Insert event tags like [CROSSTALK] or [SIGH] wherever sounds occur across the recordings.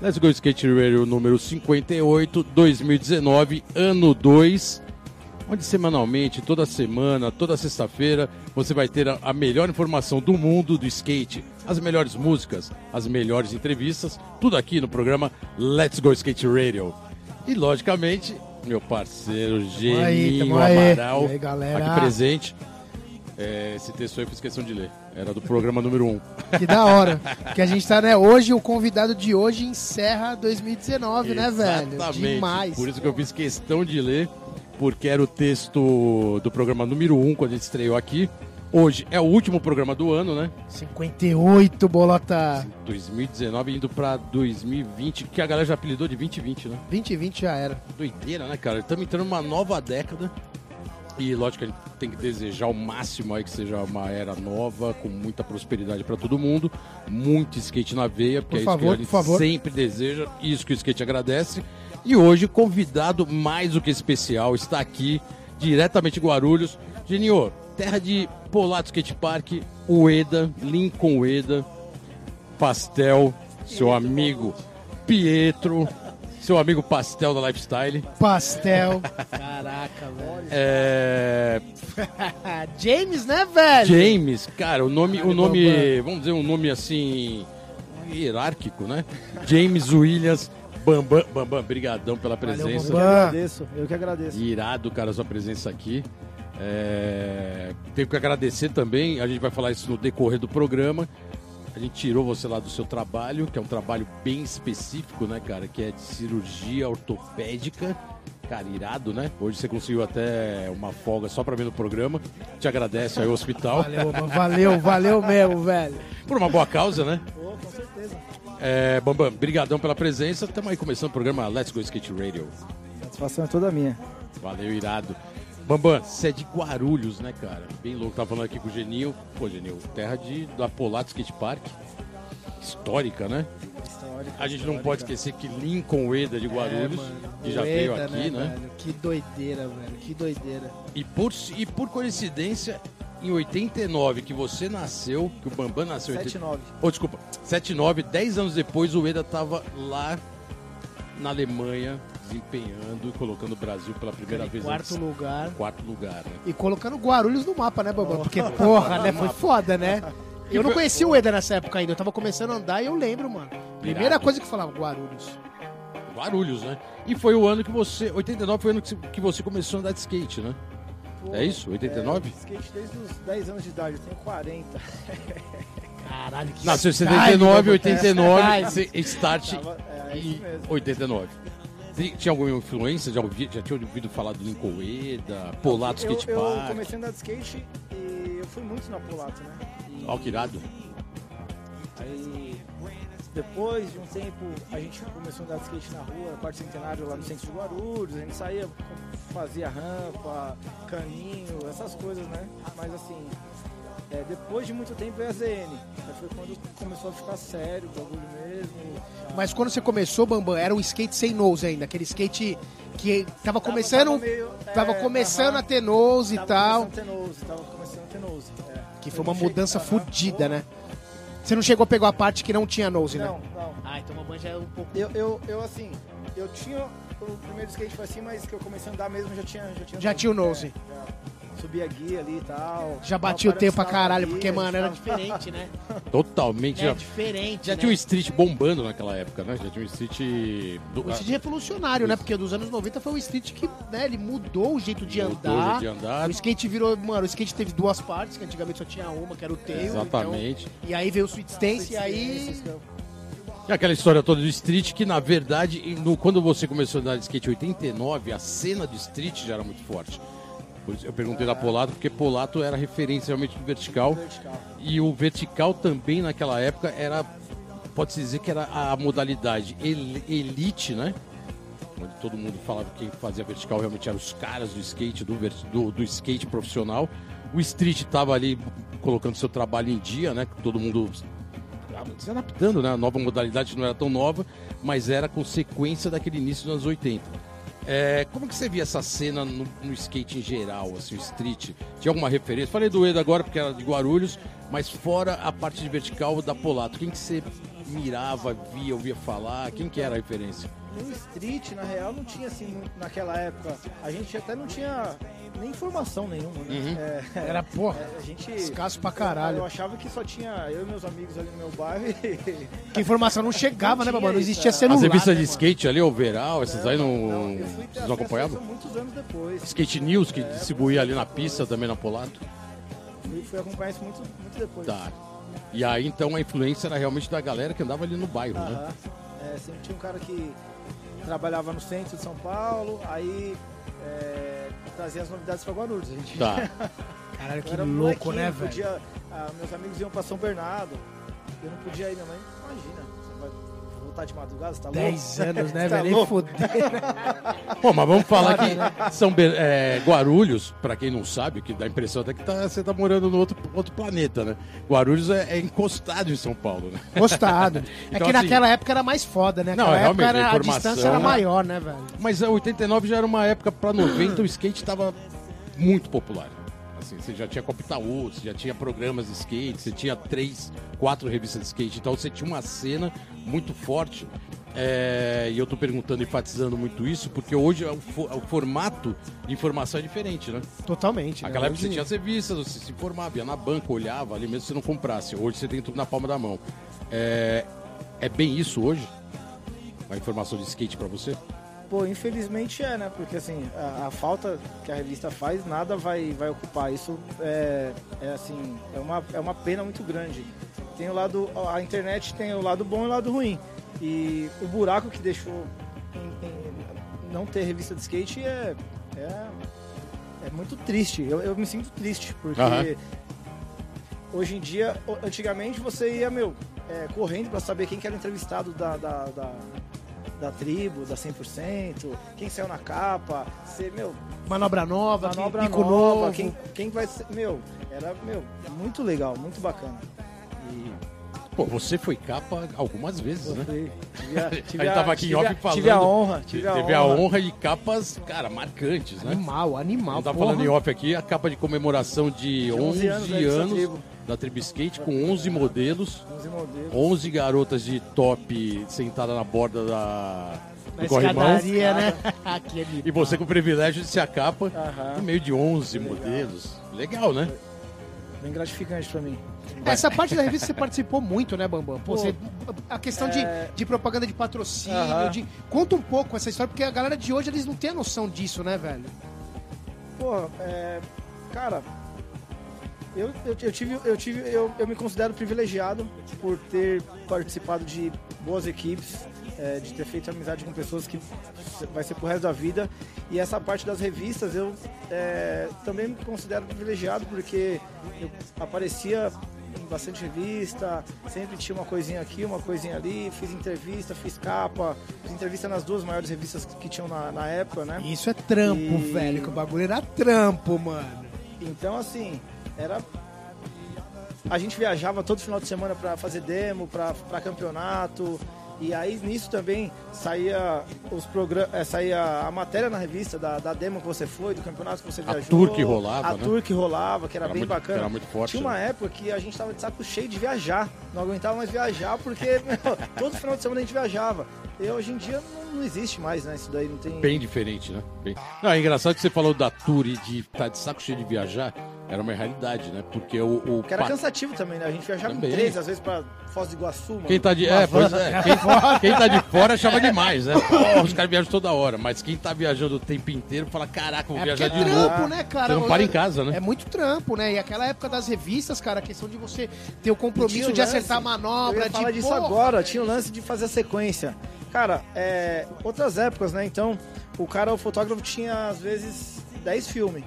Let's Go Skate Radio número 58, 2019, ano 2. Onde semanalmente, toda semana, toda sexta-feira, você vai ter a, a melhor informação do mundo do skate, as melhores músicas, as melhores entrevistas, tudo aqui no programa Let's Go Skate Radio. E, logicamente, meu parceiro Geninho tamo aí. Amaral, aí, aqui presente. É, esse texto aí eu fiz questão de ler. Era do programa número 1. Um. [LAUGHS] Que da hora. que a gente tá, né? Hoje, o convidado de hoje encerra 2019, né, velho? Exatamente. Demais. Por isso que eu fiz questão de ler, porque era o texto do programa número 1, um, quando a gente estreou aqui. Hoje é o último programa do ano, né? 58, bolota. 2019 indo pra 2020, que a galera já apelidou de 2020, né? 2020 já era. Doideira, né, cara? Estamos entrando numa nova década. E lógico que a gente tem que desejar o máximo aí que seja uma era nova, com muita prosperidade para todo mundo, muito skate na veia, porque Por é favor, isso que a gente por favor. sempre deseja, isso que o skate agradece. E hoje, convidado mais do que especial, está aqui, diretamente de Guarulhos. Geninho, terra de Polato Skate Park, Ueda, Lincoln Ueda, Pastel, seu amigo Pietro, seu amigo Pastel da Lifestyle. Pastel. [LAUGHS] Caraca, velho. É, [LAUGHS] James, né, velho? James, cara, o nome, o nome, Bambam. vamos dizer um nome assim hierárquico, né? James Williams Bambam, Bambam, brigadão pela presença. Eu que agradeço, eu que agradeço. Irado, cara, a sua presença aqui. É, Tenho que agradecer também, a gente vai falar isso no decorrer do programa. A gente tirou você lá do seu trabalho, que é um trabalho bem específico, né, cara? Que é de cirurgia ortopédica. Cara, irado, né? Hoje você conseguiu até uma folga só pra ver no programa. Te agradece aí o hospital. Valeu, mano. valeu, valeu mesmo, velho. Por uma boa causa, né? Pô, com certeza. É, Bambam, brigadão pela presença. Estamos aí começando o programa Let's Go Skate Radio. Satisfação é toda minha. Valeu, irado. Bambam, você é de Guarulhos, né, cara? Bem louco. Tava falando aqui com o Genil. Pô, Genil, terra de, da Polato Skate Park. Histórica, né? Histórica, A gente não histórica. pode esquecer que Lincoln Ueda de Guarulhos, que já veio Doida, aqui, né? velho? Que doideira, velho. Que doideira. E por, e por coincidência, em 89, que você nasceu, que o Bambam nasceu em 80 7-9. Oh, desculpa, 79, 10 anos depois o Ueda tava lá na Alemanha, desempenhando e colocando o Brasil pela primeira Aquele vez quarto antes- lugar. quarto lugar, né? E colocando Guarulhos no mapa, né, Bambam? Porque, porra, né? Foi foda, né? Eu não conhecia o Eda nessa época ainda. Eu tava começando a andar e eu lembro, mano. Primeira coisa que falava, Guarulhos. Guarulhos, né? E foi o ano que você, 89 foi o ano que você- começou a andar de skate, né? Pô, É isso? 89? É, skate desde os 10 anos de idade, eu tenho 40. Caralho, que Nasceu em style, 79, Bambam. 89, Style. você- start Tava, é, isso em mesmo. 89. Tinha alguma influência? Já, ouvi, já tinha ouvido falar do Lincoln Ueda, Polato eu, Skate eu Park? comecei a andar de skate e eu fui muito na Polato, né? E Ó, que irado. aí, depois de um tempo, a gente começou a andar de skate na rua, quarto centenário lá no centro de Guarulhos, a gente saía, fazia rampa, caninho, essas coisas, né? Mas assim, é, depois de muito tempo veio a ZN. Aí foi quando começou a ficar sério o bagulho mesmo. Mas quando você começou, Bambam, era um skate sem nose ainda. Aquele skate que tava começando... tava meio- Tava é, começando aham. a ter nose e tal. começando a ter nose, tava começando a ter nose. é. Que foi uma não cheguei- mudança fodida, né? Você não chegou a pegar a parte que não tinha nose, né? Não, não. Ah, então uma já é um pouco... Eu, eu, eu assim, eu tinha. O primeiro skate foi assim, mas que eu comecei a andar mesmo já tinha. Já tinha, Já tinha o nose. É, já. Subia guia ali e tal. Já batia o tempo pra caralho, guia, porque, mano, era diferente, né? [LAUGHS] Totalmente. É já diferente, já né? tinha um street bombando naquela época, né? Já tinha um street. Do, O street revolucionário, né? Porque dos anos 90 foi o street que, né, ele mudou o jeito de Mudou o andar. jeito de andar. O skate virou, mano, o skate teve duas partes, que antigamente só tinha uma, que era o tail. Exatamente. então- e aí veio o sweet stance, e aí... E aquela história toda do street que, na verdade, no- quando você começou a andar de skate em 89, a cena de street já era muito forte. Eu perguntei da Polato, porque Polato era referência realmente do vertical. Vertical. E o vertical também naquela época era, pode-se dizer que era a modalidade el- elite, né? Onde todo mundo falava que quem fazia vertical realmente eram os caras do skate, do, do, do skate profissional. O street estava ali colocando seu trabalho em dia, né? Todo mundo se adaptando, né? A nova modalidade não era tão nova, mas era consequência daquele início dos anos 80. É, como que você via essa cena no, no skate em geral, assim, o street? Tinha alguma referência? Falei do Eda agora porque era de Guarulhos, mas fora a parte de vertical da Polato, quem que você mirava, via, ouvia falar? Quem que era a referência? No street, na real, não tinha assim, muito naquela época. A gente até não tinha nem informação nenhuma, né? Uhum. É, Era, porra, é, a gente. escasso pra Eu caralho. achava que só tinha eu e meus amigos ali no meu bairro e. Que informação não chegava, né, Não mano? Não existia isso, celular. As revistas né, de skate ali, overall, essas aí não, eu fui não acompanhavam? isso muitos anos depois. Skate News, que distribuía ali na pista também na Polato? Fui, fui acompanhar isso muito, muito depois. Tá. E aí então a influência era realmente da galera que andava ali no bairro, né? É, sempre tinha um cara que trabalhava no centro de São Paulo, aí é, trazia as novidades pra Guarulhos. A gente Tá. [LAUGHS] Caralho, que louco, né, velho? Podia, ah, meus amigos iam pra São Bernardo, eu não podia ir, minha mãe, imagina, vai voltar de madrugada, você tá louco? 10 anos, né, [LAUGHS] Tá velho? Nem fudeu. Pô, mas vamos falar que né? São é, Guarulhos, pra quem não sabe, que dá a impressão até que tá- você tá morando no outro, outro planeta, né? Guarulhos é, é encostado em São Paulo, né? Gostado. [LAUGHS] É Então, que assim- naquela época era mais foda, né? Não, Naquela é, época realmente, era, a a distância era né? maior, né, velho? Mas a 89 já era uma época pra 90, o skate tava muito popular. Assim, você já tinha Copa Itaú, você já tinha programas de skate, você tinha três, quatro revistas de skate, então você tinha uma cena muito forte. É, e eu tô perguntando, enfatizando muito isso, porque hoje é o, fo- o formato de informação é diferente, né? Totalmente. né? Aquela época Hoje- você tinha as revistas, você se informava, ia na banca, olhava ali, mesmo se você não comprasse. Hoje você tem tudo na palma da mão. É, é bem isso hoje? A informação de skate pra você? Pô, infelizmente é, né? Porque assim, a, a falta que a revista faz, nada vai, vai ocupar. Isso é, é assim, é uma, é uma pena muito grande. Tem o lado. A internet tem o lado bom e o lado ruim. E o buraco que deixou em, em não ter revista de skate é. é, é muito triste. Eu, eu me sinto triste, porque Aham. hoje em dia, antigamente você ia, meu, é, correndo pra saber quem que era o entrevistado da, da, da, da tribo, da 100%, quem saiu na capa, você, meu, Manobra nova, manobra pico nova, novo. quem, quem vai ser, meu, era, meu, muito legal, muito bacana. E Pô, você foi capa algumas vezes, eu né? fui, tive a, [LAUGHS] tive A gente tava aqui em off a- falando. Tive a honra, tive a Teve honra. a honra de capas, cara, marcantes, né? Animal, animal. Não tá porra. falando em off aqui, a capa de comemoração de 11 11 anos anos, da Revista Tribo. da Tribo Skate, com 11 modelos, 11 modelos. 11 garotas de top sentada na borda da, do corrimão. né? [LAUGHS] [LAUGHS] E você com o privilégio de ser a capa Aham. no meio de 11 modelos. Legal, né? Bem gratificante pra mim. Essa parte da revista você participou muito, né, Bambam? Pô, Pô, você- a questão de, é- de propaganda de patrocínio, Aham. de... Conta um pouco essa história, porque a galera de hoje, eles não têm a noção disso, né, velho? Porra, é, cara, eu, eu, eu tive, eu tive, eu, eu me considero privilegiado por ter participado de boas equipes, é, de ter feito amizade com pessoas que vai ser pro resto da vida. E essa parte das revistas eu é, também me considero privilegiado porque eu aparecia em bastante revista, sempre tinha uma coisinha aqui, uma coisinha ali, fiz entrevista, fiz capa, fiz entrevista nas duas maiores revistas que tinham na, na época, né? Isso é trampo, E- velho, que o bagulho era trampo, mano. Então, assim, era. A gente viajava todo final de semana pra fazer demo, pra, pra campeonato. E aí nisso também saía os programas, saía a matéria na revista da, da demo que você foi, do campeonato que você A viajou. tour que rolava, A né? tour que rolava, que era, Era bem muito- bacana. era muito forte, Tinha uma né? época que a gente tava de saco cheio de viajar. Não aguentava mais viajar porque [LAUGHS] meu, todo final de semana a gente viajava. E hoje em dia não, não existe mais, né? Isso daí não tem. Bem diferente, né? Bem... Não, é engraçado que você falou da tour e de estar de saco cheio de viajar. Era uma realidade, né? Porque o. o Que era cansativo também, né? A gente viajava Também. com três, às vezes, pra Foz do Iguaçu, mano. Quem tá de. É, pois é. Quem, [LAUGHS] quem tá de fora achava [LAUGHS] demais, né? Pô, os caras viajam toda hora. Mas quem tá viajando o tempo inteiro fala: caraca, vou É viajar é de novo. trampo, né, cara? Você não para em casa, né? É muito trampo, né? E aquela época das revistas, cara, a questão de você ter o compromisso o de lance- acertar a manobra, Eu ia falar de disso porra, agora, tinha o lance de fazer a sequência. Cara, é, outras épocas, né? Então, o cara, o fotógrafo, tinha às vezes 10 filmes.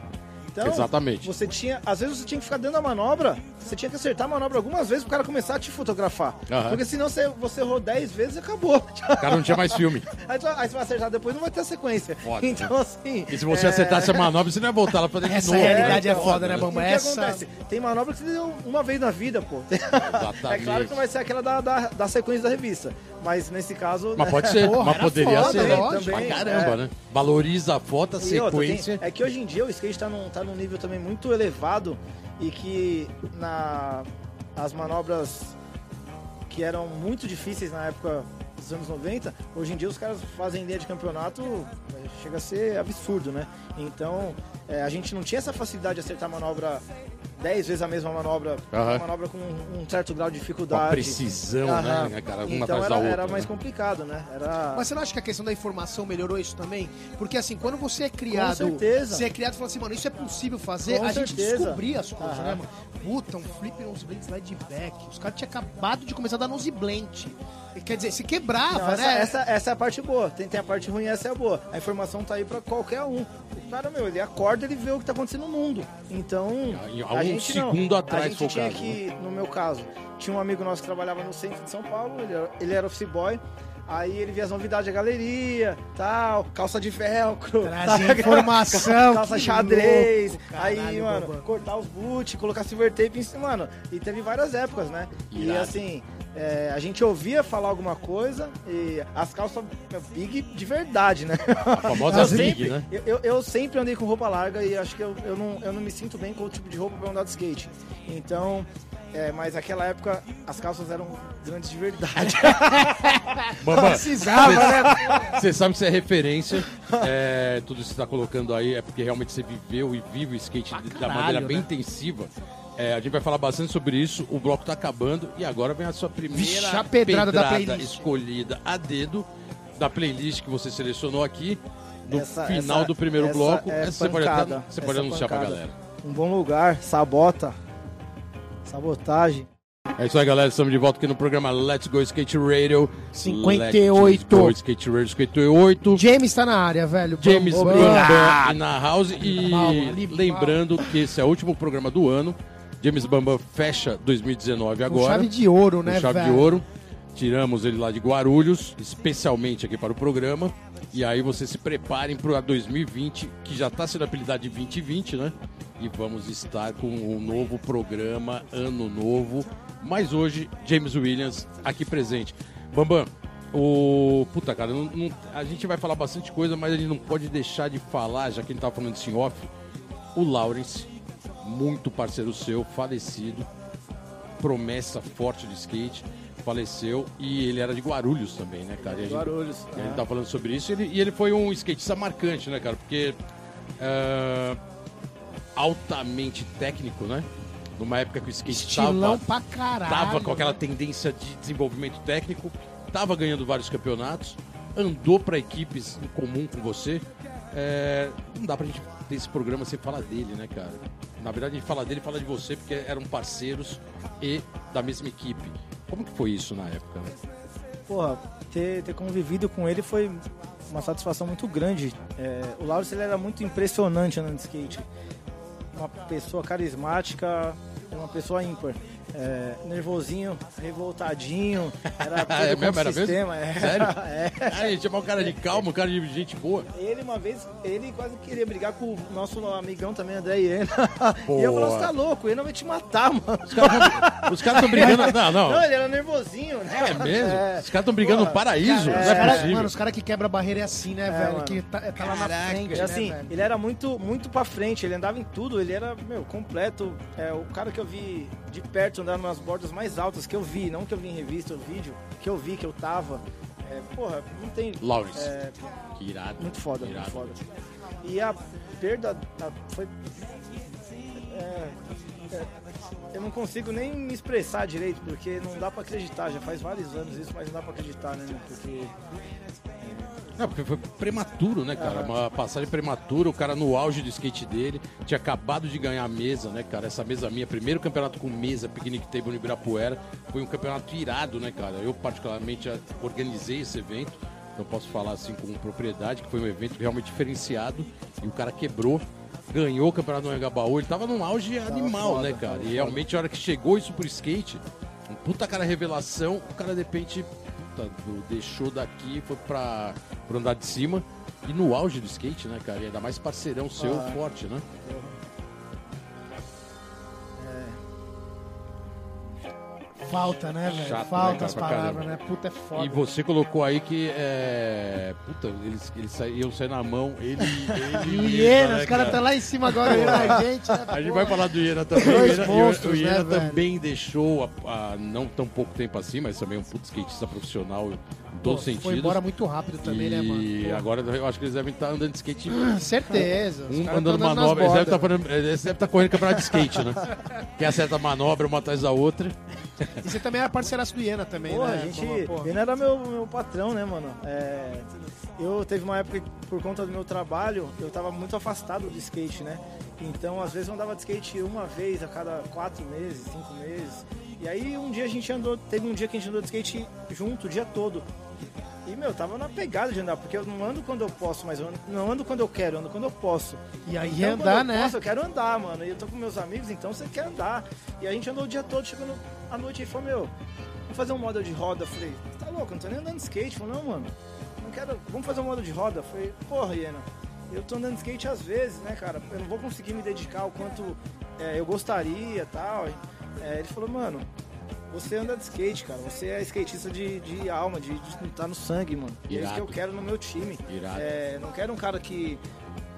Então, Exatamente. você tinha, às vezes você tinha que ficar dentro da manobra, você tinha que acertar a manobra algumas vezes pro cara começar a te fotografar. Aham. Porque senão você, você errou 10 vezes e acabou. O cara não tinha mais filme. Aí, [LAUGHS] tu- aí você vai acertar depois não vai ter sequência. Foda, então, assim. E se você é, acertasse a manobra, você não ia voltar lá pra dentro de Essa novo. realidade é então, foda, né, O Bamba? que Essa- acontece? Tem manobra que você deu uma vez na vida, pô. [LAUGHS] É claro que não vai ser aquela da, da, da sequência da revista. Mas nesse caso. Mas né? pode ser, Porra, mas poderia foda, ser. Pra Também, caramba, é. né? Valoriza a foto, a E outra, tem- sequência. é que hoje em dia o skate tá num, tá num nível também muito elevado e que na, as manobras que eram muito difíceis na época dos anos 90, hoje em dia os caras fazem linha de campeonato, é, chega a ser absurdo, né? Então é, a gente não tinha essa facilidade de acertar manobra 10 vezes a mesma manobra, Aham. uma manobra com um certo grau de Com dificuldade. a precisão, Aham. né, cara? Uma então atrás era, da outra. era mais né? complicado, né? Era... Mas você não acha que a questão da informação melhorou isso também? Porque assim, quando você é criado. certeza. Você é criado e fala assim, mano, isso é possível fazer, Com a gente certeza. descobria as coisas, Aham. né, mano? Puta, um flip nose blend slide back. Os caras tinham acabado de começar a dar nose blend. Quer dizer, se quebrava, Não, essa, né? essa, essa é a parte boa. Tem, tem a parte ruim, essa é a boa. A informação tá aí pra qualquer um. O cara, meu, ele acorda, ele vê o que tá acontecendo no mundo. Então, a algum gente não. segundo atrás, A gente tinha caso, que, no meu caso, tinha um amigo nosso que trabalhava no centro de São Paulo, ele era, ele era office boy. Aí ele via as novidades da galeria, tal, calça de velcro. [LAUGHS] Sabe? informação, calça xadrez. louco, aí, caralho, mano, Bambam. cortar os boot, colocar silver tape em cima, mano. E teve várias épocas, né? E Irado. assim, é, a gente ouvia falar alguma coisa e as calças big de verdade, né? A famosa Eu Zig, sempre, né? eu, eu- eu sempre andei com roupa larga e acho que eu, eu, não, eu não me sinto bem com o tipo de roupa pra andar de skate. Então, é, mas naquela época as calças eram grandes de verdade. [LAUGHS] Precisava, né? Você sabe que você é referência. é, tudo isso que você tá colocando aí é porque realmente você viveu e vive o skate da maneira bem né? intensiva. É, a gente vai falar bastante sobre isso. O bloco tá acabando e agora vem a sua primeira Vixe, a pedrada da playlist. escolhida a dedo da playlist que você selecionou aqui. No Essa- final essa- do primeiro essa bloco, é essa você pode, até, pancada, você pode essa anunciar pra pancada. galera. um bom lugar, sabota, sabotagem. É isso aí, galera. Estamos de volta aqui no programa Let's Go Skate Radio. 58. Let's Go Skate Radio 58. James tá na área, velho. James Bambam. Bambam e na House. E lembrando que esse é o último programa do ano. James Bambam fecha 2019 Com agora. chave de ouro, com né, chave velho? de ouro. Tiramos ele lá de Guarulhos, especialmente aqui para o programa. E aí vocês se preparem para 2020, que já está sendo apelidado de 2020, né? E vamos estar com um novo programa, ano novo. Mas hoje, James Williams aqui presente. Bambam, o. Puta, cara, não- não- a gente vai falar bastante coisa, mas a gente não pode deixar de falar, já que a gente tava falando em off. O Lawrence, muito parceiro seu, falecido promessa forte de skate, faleceu e ele era de Guarulhos também, né, cara? E a gente, Guarulhos. a gente ah. tá falando sobre isso e ele, e ele foi um skatista marcante, né, cara? Porque ah, altamente técnico, né? Numa época que o skate Estilão tava, pra caralho. tava com aquela né? tendência de desenvolvimento técnico, tava ganhando vários campeonatos, andou para equipes em comum com você. É, não dá pra gente ter esse programa sem falar dele, né, cara? Na verdade, a gente fala dele fala de você porque eram parceiros e da mesma equipe. Como que foi isso na época? né? Porra, ter, ter convivido com ele foi uma satisfação muito grande. É, o Laurence ele era muito impressionante andando de skate. Uma pessoa carismática, uma pessoa ímpar. É, nervosinho, revoltadinho, era [LAUGHS] todo É com mesmo? Era mesmo? sistema. é. Sério? [LAUGHS] É. Ah, ele chamar um cara de calmo, um cara de gente boa. Ele uma vez, ele quase queria brigar com o nosso amigão também, André Iena. [LAUGHS] Boa. E eu falei, você tá louco, ele não vai te matar, mano. Os caras estão brigando. Não, não. Não, ele era nervosinho, né? É mesmo? É. Os caras estão brigando no paraíso. cara, não é Cara, possível. mano, os caras que quebram a barreira é assim, né, velho? mano. Que tá, tá lá na Caraca. frente, E né, assim, velho? ele era muito, muito pra frente, ele andava em tudo, ele era, meu, completo. É, o cara que eu vi de perto andar nas bordas mais altas que eu vi, não que eu vi em revista ou vídeo, que eu vi, que eu tava. É, porra, não tem. Lawrence. É, Que irado. muito foda, Irado. muito foda. E a perda a- foi. é, é, eu não consigo nem me expressar direito, porque não dá pra acreditar. Já faz vários anos isso, mas não dá pra acreditar, né? Porque Não, porque foi prematuro, né, cara? Uma passagem prematura, o cara no auge do skate dele, tinha acabado de ganhar a mesa, né, cara? Essa mesa minha, primeiro campeonato com mesa, Picnic Table no Ibirapuera, foi um campeonato irado, né, cara? Eu, particularmente, organizei esse evento, então posso falar assim com propriedade, que foi um evento realmente diferenciado, e o cara quebrou. ganhou o campeonato do Engabaú, ele tava num auge animal, foda, né, cara? E realmente a hora que chegou isso pro skate, um puta cara revelação, o cara de repente puta, deixou daqui foi pra, pro andar de cima. E no auge do skate, né, cara? E ainda mais parceirão seu, Ah. forte, né? Falta, né, velho? Chato, né, Falta cara, as palavras, né? Puta, é foda. E você colocou aí que é. Puta, eles, eles saíam sair na mão, ele, ele [LAUGHS] E o Iena, né, os caras cara? estão lá em cima agora a [LAUGHS] gente, né? A gente vai falar do Iena também. Dois o Iena, monstros, o Iena né, velho? também deixou há há não tão pouco tempo assim, mas também é um puto skatista profissional os Pô, sentidos. Foi embora muito rápido também, né, mano? E agora eu acho que eles devem estar andando de skate. Certeza. os Um andando manobra, eles devem, estar bordas. fazendo- eles devem estar correndo campeonato de skate, né? [LAUGHS] Quem acerta a manobra uma atrás da outra. E você também era parceiraço do Iena também, Porra, né? a gente. Pô, Ele era meu, meu patrão, né, mano? É, eu teve uma época que, por conta do meu trabalho, eu tava muito afastado do skate, né? Então, às vezes, eu andava de skate uma vez a cada quatro meses, cinco meses. E aí, um dia a gente andou. Teve um dia que a gente andou de skate junto o dia todo. E, meu, tava na pegada de andar, porque eu não ando quando eu posso, mas eu ando- não ando quando eu quero, eu ando quando eu posso. E aí Então, andar, eu né? Posso, eu quero andar, mano. E eu tô com meus amigos, então você quer andar. E a gente andou o dia todo, chegando à noite e falou, meu, vamos fazer um modo de roda. Eu falei, tá louco, eu não tô nem andando de skate. Falei, não, mano, não quero. Vamos fazer um modo de roda. Eu falei, porra, Iena, eu tô andando de skate às vezes, né, cara? Eu não vou conseguir me dedicar o quanto é, eu gostaria e tal. É, ele falou, mano. Você anda de skate, cara. Você é skatista de, de alma, de, de tá no sangue, mano. E é isso que eu Irado. quero no meu time. Irado. É, não quero um cara que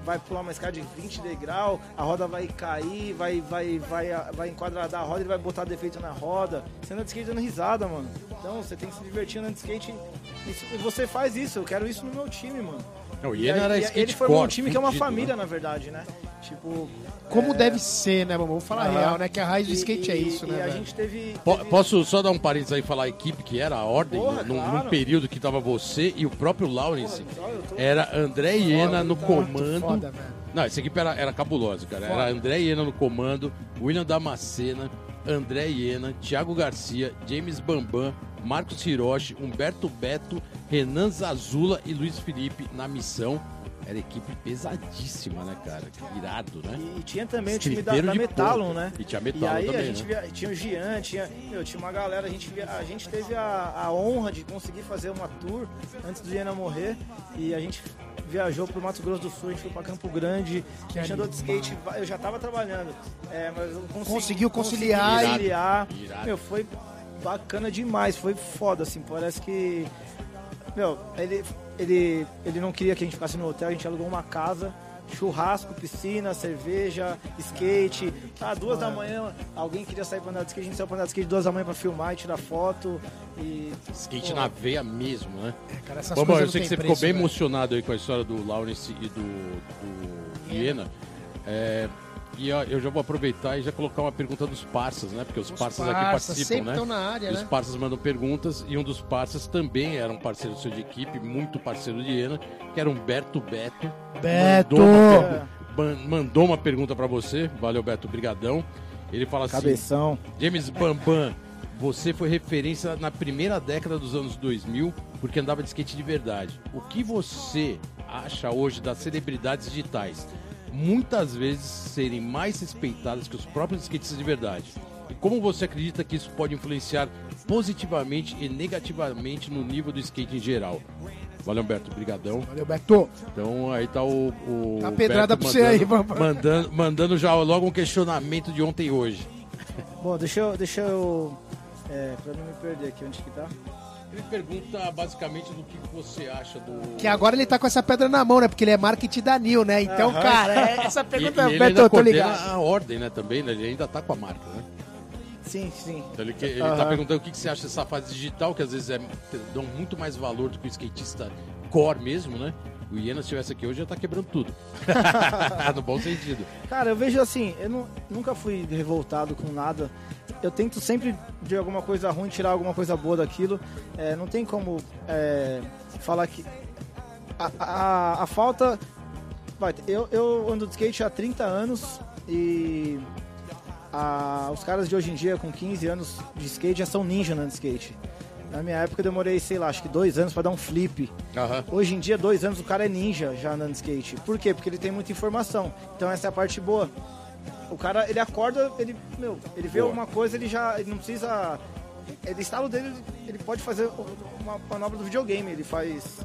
vai pular uma escada de 20 degrau, a roda vai cair, vai, vai, vai, vai enquadrar a roda, ele vai botar defeito na roda. Você anda de skate dando risada, mano. Então você tem que se divertir andando de skate. E você faz isso, eu quero isso no meu time, mano. Não, E Iena aí- era e skate ele formou um time que é uma família, né? na verdade, né? Tipo. Como é, deve ser, né, vamos falar aham. real, né? Que a raiz do e- skate é e- isso, e né, a velho? gente teve. Teve- Posso só dar um parênteses aí e falar a equipe que era, a ordem, Porra, num, num claro. período que tava você e o próprio Lawrence. Porra, eu tô- Era André Iena no tá comando. Foda. Não, essa equipe era, era cabulosa, cara. Era André Iena no comando, William Damascena, André Iena, Thiago Garcia, James Bambam, Marcos Hiroshi, Humberto Beto, Renan Zazula e Luiz Felipe na missão. Era equipe pesadíssima, né, cara? Irado, né? E, e tinha também o time da, da Metalon, né? E tinha E Metalon aí a também, gente né? via- tinha o Gian, tinha, meu, tinha uma galera, a gente, via- a gente teve a, a honra de conseguir fazer uma tour antes do Iena morrer. E a gente viajou pro Mato Grosso do Sul, a gente foi pra Campo Grande, a gente andou de skate, eu já tava trabalhando, é, mas eu consegui, Conseguiu conciliar consegui e- conciliar. Irado. Meu, foi bacana demais, foi foda, assim, parece que meu, ele, ele, ele não queria que a gente ficasse no hotel, a gente alugou uma casa, churrasco, piscina, cerveja, skate. Ah, duas da manhã, alguém queria sair pra andar de skate, a gente saiu pra andar de skate duas da manhã pra filmar e tirar foto. E. Skate Pô, na veia mesmo, né? Cara, essas Bom, coisas eu não sei que tem você ficou preço, bem velho. emocionado aí com a história do Lawrence e do, do Iena. É, e ó, eu já vou aproveitar e já colocar uma pergunta dos parças, né? Porque os, Os parças aqui parças participam, sempre né? estão na área, E os né? parças mandam perguntas e um dos parças também era um parceiro seu de equipe, muito parceiro de Iena, que era Humberto Beto. Beto! Mandou uma, man- mandou uma pergunta pra você. Valeu, Beto, brigadão. Ele fala assim: Cabeção. James Bambam, você foi referência na primeira década dos anos 2000 porque andava de skate de verdade. O que você acha hoje das celebridades digitais? Muitas vezes serem mais respeitadas que os próprios skatistas de verdade. E como você acredita que isso pode influenciar positivamente e negativamente no nível do skate em geral? Valeu, Humberto. Brigadão. Valeu, Beto. Então aí tá o. o Tá pedrada Beto pra você aí, mandando- Bambam. mandando, mandando já logo um questionamento de ontem e hoje. Bom, deixa eu. Deixa eu é, pra não me perder aqui, onde que tá? Ele pergunta basicamente do que você acha do. Que agora ele tá com essa pedra na mão, né? Porque ele é marketing da Nil, né? Então, Aham. cara, [LAUGHS] é- essa E, pergunta e é ele Beto, ainda eu tô coordena ligado. a ordem, né, também, né? Ele ainda tá com a marca, né? Sim, sim. Então ele, que- ele tá Aham. perguntando o que, que você acha dessa fase digital, que às vezes é, dão muito mais valor do que o skatista core mesmo, né? O Iena, se estivesse aqui hoje, já tá quebrando tudo. [LAUGHS] no bom sentido. Cara, eu vejo assim, eu nu- nunca fui revoltado com nada. Eu tento sempre, de alguma coisa ruim, tirar alguma coisa boa daquilo. É, não tem como é, falar que. A, a, a falta. Vai, eu, eu ando de skate há 30 anos e. a- os caras de hoje em dia, com 15 anos de skate, já são ninja de skate. Na minha época eu demorei, sei lá, acho que dois anos pra dar um flip. Aham. Hoje em dia, dois anos, o cara é ninja já andando de skate. Por quê? Porque ele tem muita informação. Então essa é a parte boa. O cara, ele acorda, ele, meu, ele vê Boa. alguma coisa, ele já ele não precisa... Ele estalo dele, ele pode fazer uma manobra do videogame, ele faz,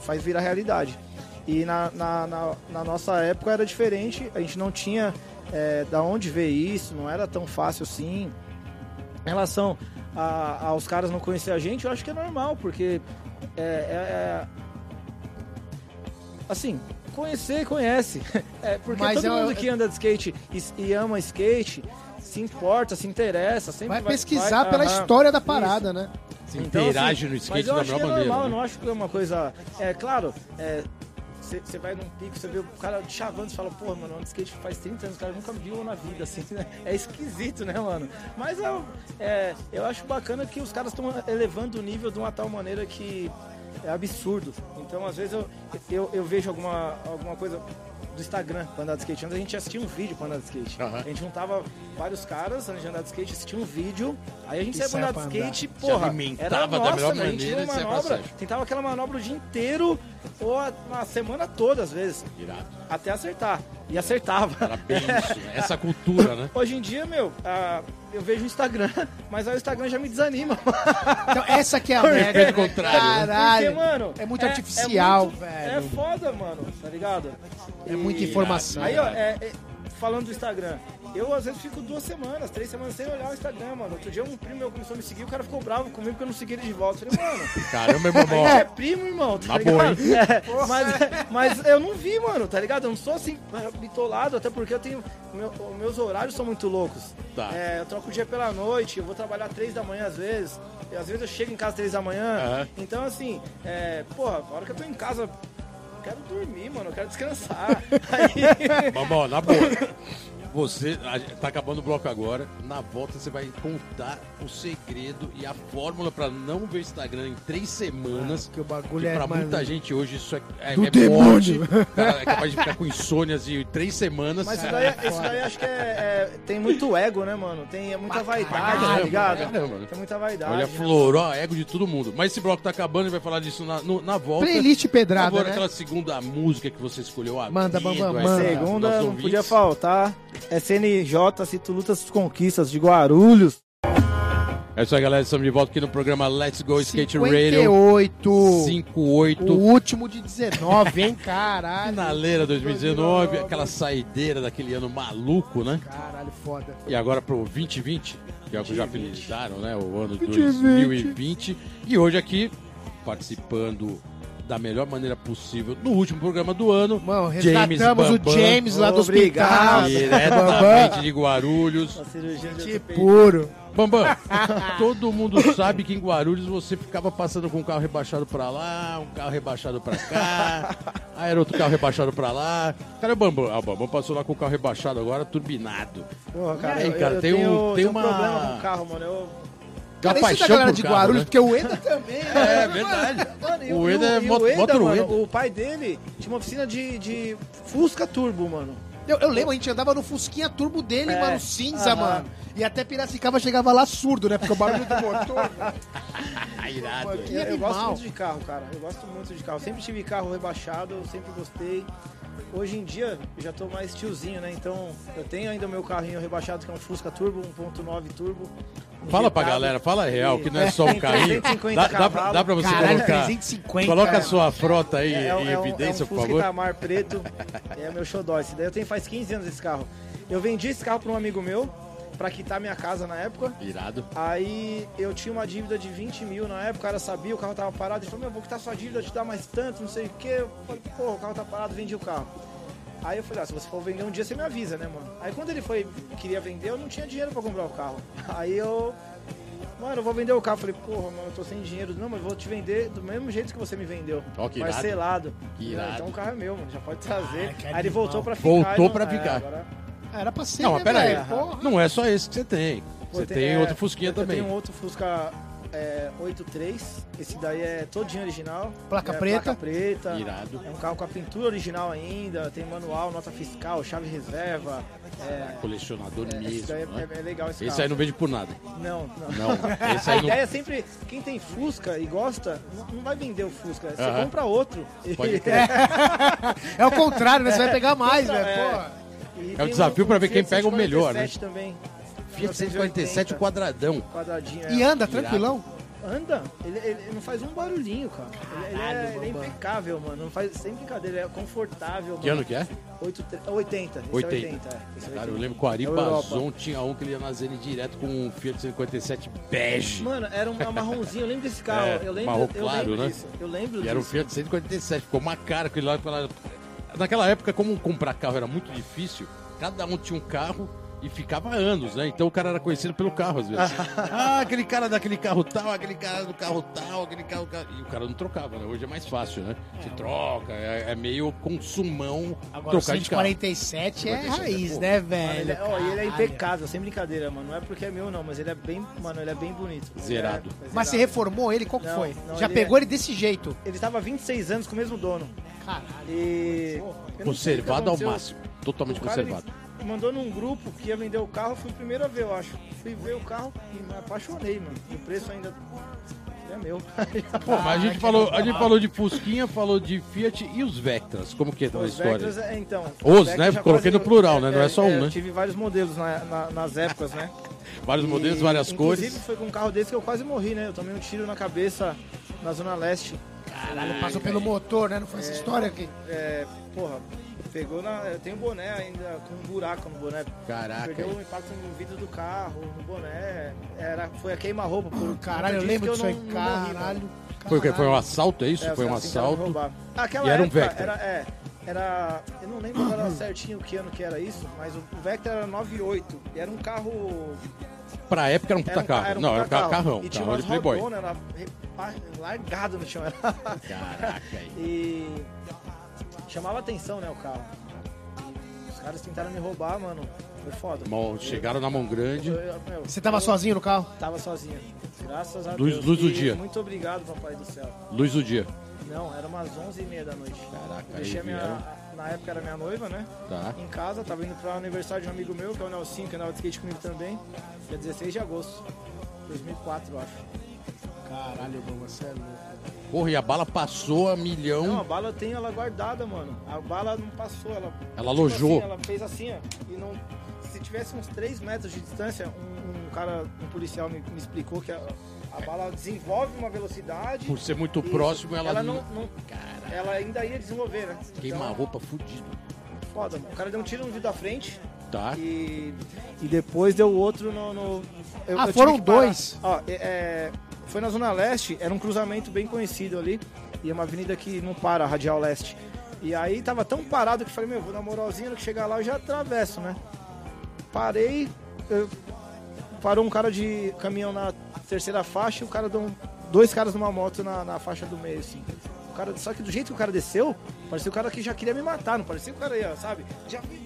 faz virar realidade. E na, na, na, na nossa época era diferente, a gente não tinha é, da onde ver isso, não era tão fácil assim. Em relação a- aos caras não conhecer a gente, eu acho que é normal, porque é, é- é- assim, conhecer conhece. É, [LAUGHS] porque Mas todo é- mundo que anda de skate e, e ama skate se importa, se interessa, sempre Vai vai, pesquisar vai- pela aham. história da parada, né? Se Então, interage assim, no mas skate eu da melhor que é maneira. normal, eu né? não acho que é uma coisa. É claro, você vai num pico, você vê o cara de chavando e fala, porra, mano, ando skate faz 30 anos, o cara nunca viu na vida, assim, né? É esquisito, né, mano? Mas é, é, eu acho bacana que os caras estão elevando o nível de uma tal maneira que é absurdo. Então, às vezes, eu, eu, eu vejo alguma, alguma coisa do Instagram pra andar de skate. Antes a gente assistia um vídeo pra andar de skate. Aham. A gente juntava vários caras antes de andar de skate, assistia um vídeo, aí a gente saía pra saia andar de skate, Se porra. alimentava era da nossa, melhor né? A gente tinha maneira uma saia manobra, tentava aquela manobra o dia inteiro, ou a, a semana toda, às vezes, Irado. até acertar. E acertava. Isso. né? Essa cultura, né? [LAUGHS] Hoje em dia, meu, ah, eu vejo o Instagram, [LAUGHS] mas aí o Instagram já me desanima. Então, essa que é a [LAUGHS] merda. contrário, né? Caralho. Porque, mano. é muito artificial, muito- velho. É foda, mano, tá ligado? É muita informação. Aí, ó, é- é- falando do Instagram, eu às vezes fico duas semanas, três semanas sem olhar o Instagram, mano. Outro dia um primo meu começou a me seguir, o cara ficou bravo comigo porque eu não segui ele de volta. Eu falei, mano. Caramba, irmão. É primo, irmão, tá Na ligado? boa, [LAUGHS] É, mas, mas eu não vi, mano, tá ligado? Eu não sou assim, bitolado, até porque eu tenho. meu- meus horários são muito loucos. Tá. É, eu troco o dia pela noite, eu vou trabalhar três da manhã às vezes. E às vezes eu chego em casa três da manhã. Aham. Então, assim, é, porra, a hora que eu tô em casa, eu quero dormir, mano, eu quero descansar. [LAUGHS] Aí, Mamão, na boa. [LAUGHS] Você a- tá acabando o bloco agora. Na volta você vai contar o segredo e a fórmula pra não ver o Instagram em três semanas. Que o bagulho Que é, pra mano, muita gente hoje isso é, é, Do é demônio. morte. O cara é capaz de ficar com insônias de três semanas. mas isso daí, isso daí acho que é, é- tem muito ego, né, mano? Tem é muita vaidade, caramba, tá ligado? caramba. Tem muita vaidade. Olha, né? florou a ego de todo mundo. Mas esse bloco tá acabando e vai falar disso na, no- na volta. Playlist pedrada, favor, né? aquela segunda música que você escolheu. Manda, manda. pra Segunda não podia faltar. SNJ, se tu lutas as conquistas de Guarulhos. É isso aí, galera. Estamos de volta aqui no programa Let's Go Skate Radio 58. 58. O último de 19, hein? Caralho. [LAUGHS] Finaleira 2019, aquela saideira daquele ano maluco, né? Caralho, foda. E agora pro 2020, que é o que já finalizaram, né? O ano 2020. 2020. E hoje aqui, participando da melhor maneira possível no último programa do ano, Mano, James resgatamos o Bambam. James lá do hospital. diretamente de Guarulhos. A cirurgia de puro. Bambam, [LAUGHS] todo mundo sabe que em Guarulhos você ficava passando com um carro rebaixado pra lá, um carro rebaixado pra cá, aí era outro carro rebaixado pra lá. Cadê o Bambam? Ah, o Bambam passou lá com o carro rebaixado agora, turbinado. Porra, cara, aí, eu, cara, eu tem um- tenho, tem tenho uma- um problema com o carro, mano. Eu, Cara, Uma esse da galera de carro, Guarulhos, né? porque o Eda também, né? É verdade. Mano, O Eda é moto- o Eda, mano, o pai dele tinha uma oficina de, de Fusca Turbo, mano. Eu, eu lembro, a gente andava no Fusquinha Turbo dele, É. mano, cinza, Aham. mano. E até Piracicaba chegava lá surdo, né? Porque o barulho do motor. Ah, [LAUGHS] irado. Velho. que Eu, eu gosto muito de carro, cara. Eu gosto muito de carro. Sempre tive carro rebaixado, eu sempre gostei. Hoje em dia, eu já tô mais tiozinho, né? Então, eu tenho ainda o meu carrinho rebaixado, que é um Fusca Turbo, 1.9 Turbo. Fala pra galera, fala a real, que não é só um [LAUGHS] carrinho. 350 Dá, dá, pra, dá pra você Caralho, colocar. 350. Coloca a sua frota aí É, é, em é um, evidência, é um por Fusca favor. Itamar preto. É meu xodó. Esse daí eu tenho faz 15 anos esse carro. Eu vendi esse carro pra um amigo meu, pra quitar minha casa na época. Irado. Aí eu tinha uma dívida de 20 mil na época, o cara sabia, o carro tava parado. Ele falou, meu, vou quitar sua dívida, te dar mais tanto, não sei o quê. Eu falei, porra, o carro tá parado, vendi o carro. Aí eu falei, ah, se você for vender um dia, você me avisa, né, mano? Aí quando ele foi, queria vender, eu não tinha dinheiro pra comprar o carro. [LAUGHS] Aí eu, mano, eu vou vender o carro. Falei, porra, mano, eu tô sem dinheiro. Não, mas eu vou te vender do mesmo jeito que você me vendeu. Ó, que irado. Parcelado. Que irado. Então o carro é meu, mano, já pode trazer. Ah, Aí ele voltou pra ficar. Voltou e pra é, ficar. agora- Ah, Era pra ser, Não, né, mas pera aí. Porra. Não é só esse que você tem. Pô, Você tem- tem é, outro Fusquinha eu também. tenho outro Fusca é, 83. Esse daí é todinho original. Placa é, preta. Placa preta. Irado. É um carro com a pintura original ainda, tem manual, nota fiscal, chave reserva. É, Colecionador é, esse mesmo. daí é, né? é- é legal esse, Esse carro. aí não vende por nada. Não, não. Não, [LAUGHS] esse A aí não. ideia é sempre, quem tem Fusca e gosta, não, vai vender o Fusca, você Aham. compra outro. Pode [LAUGHS] crer. [LAUGHS] É o contrário, né? Você vai pegar mais, velho. é. Porra. E É o tem desafio um- pra ver um quem pega o melhor, né? 147 também. Fiat 147 1980, quadradão. Quadradinho, é. E anda tranquilão. Anda, ele, ele não faz um barulhinho, cara. Ele, ele Caralho, é, ele é Bambam. impecável, mano. Não faz, sem brincadeira, ele é confortável. Que mano. ano que é? 8, 80. Esse 80. é 80. É, é Cara, eu 80. lembro que o Ari É. Bazon tinha um que ele ia na Zene direto com um Fiat 157 bege. Mano, era um marronzinho, eu lembro desse [LAUGHS] carro. É, eu lembro, marrom eu claro, lembro né? disso. Eu lembro E era um disso. Fiat 147, ficou uma cara com ele lá. pela- Naquela época, como comprar carro era muito difícil, cada um tinha um carro e ficava anos, né? Então o cara era conhecido pelo carro, às vezes. [LAUGHS] ah, aquele cara daquele carro tal, aquele cara do carro tal, aquele carro. E o cara não trocava, né? Hoje é mais fácil, né? Você troca, é, é meio consumão Agora o trocar de carro. 147 é 147 raiz, é, pô. né, Mano, velho? ele, é, ó, ele é impecável, sem brincadeira, mano. Não é porque é meu, não, mas ele é bem. Mano, ele é bem bonito. Zerado. é- é Mas você zerado. reformou ele? Qual que Não, foi? não, Já ele pegou é- ele desse jeito? Ele tava há 26 anos com o mesmo dono. Caralho. E. Conservado ao máximo. Totalmente conservado. ele mandou num grupo que ia vender o carro, fui o primeiro a ver, eu acho. Fui ver o carro e me apaixonei, mano. E o preço ainda é meu. Pô, mas a gente, falou, a gente falou de Fusquinha, falou de Fiat e os Vectras. Como que é a Os história? Vectras, é, então. Os, né? Coloquei no plural, né? Não é só um, né? Eu tive vários modelos na- na- nas épocas, né? Vários modelos, E, várias inclusive, cores. foi com um carro desse que eu quase morri, né? Eu tomei um tiro na cabeça na Zona Leste. Caralho, passou pelo motor, né? Não foi essa história aqui. É, porra, pegou na. Eu tenho um boné ainda com um buraco no boné. Caraca. Perdeu o impacto no vidro do carro, no boné. Era, foi a queima-roupa. Por Caralho, eu lembro que disso aí. não- não morri, mano. Caralho. Foi o quê? Foi um caralho. assalto, é isso? É, foi um me assalto. Aquela E era um Vectra. Era, é, era. Eu não lembro agora certinho que ano que era isso, mas o Vectra era 98. E era um carro. Pra época era um puta Era um, carro. era um não, puta era um carro, carrão. E tinha carrão de Playboy. rodonas, era largado no chão. Era. Caraca, [LAUGHS] aí. E chamava atenção, né, o carro. Os caras tentaram me roubar, mano. Foi foda. Chegaram na mão grande. Eu- eu- meu, Você tava eu sozinho no carro? Tava sozinho. Graças a Luz- Deus. luz do E dia. Muito obrigado, papai do céu. Luz do dia. Não, era umas 11h30 da noite. Caraca, aí Deixei a minha, vieram. na época era minha noiva, né? Tá. Em casa, tava indo pra aniversário de um amigo meu, que é o Nelsinho, que andava de skate comigo também. Dia 16 de agosto. 2004, eu acho. Caralho, mano, você é louco. Porra, e a bala passou a Não, a milhão. bala eu tenho ela guardada, mano. A bala não passou, ela. Ela tipo alojou. assim, ela fez assim, ó. E não. Se tivesse uns 3 metros de distância, um, um cara, um policial me, me explicou que a, a bala desenvolve uma velocidade. Por ser muito próximo, ela, não. não. não- Cara, ela ainda ia desenvolver, né? queima a Então, roupa fudido. foda, mano. O cara deu um tiro no vidro da frente Tá? e, e depois deu outro no. no- eu- Ah, eu foram dois? Ó, é- é, foi na Zona Leste, era um cruzamento bem conhecido ali. E é uma avenida que não para, a Radial Leste. E aí tava tão parado que falei, meu, vou na moralzinha, no que chegar lá eu já atravesso, né? Parei, eu- parou um cara de caminhão na terceira faixa e o cara deu um- dois caras numa moto na, na faixa do meio, assim. O cara, só que do jeito que o cara desceu, parecia o cara que já queria me matar, não parecia o cara ia, sabe? Já vi.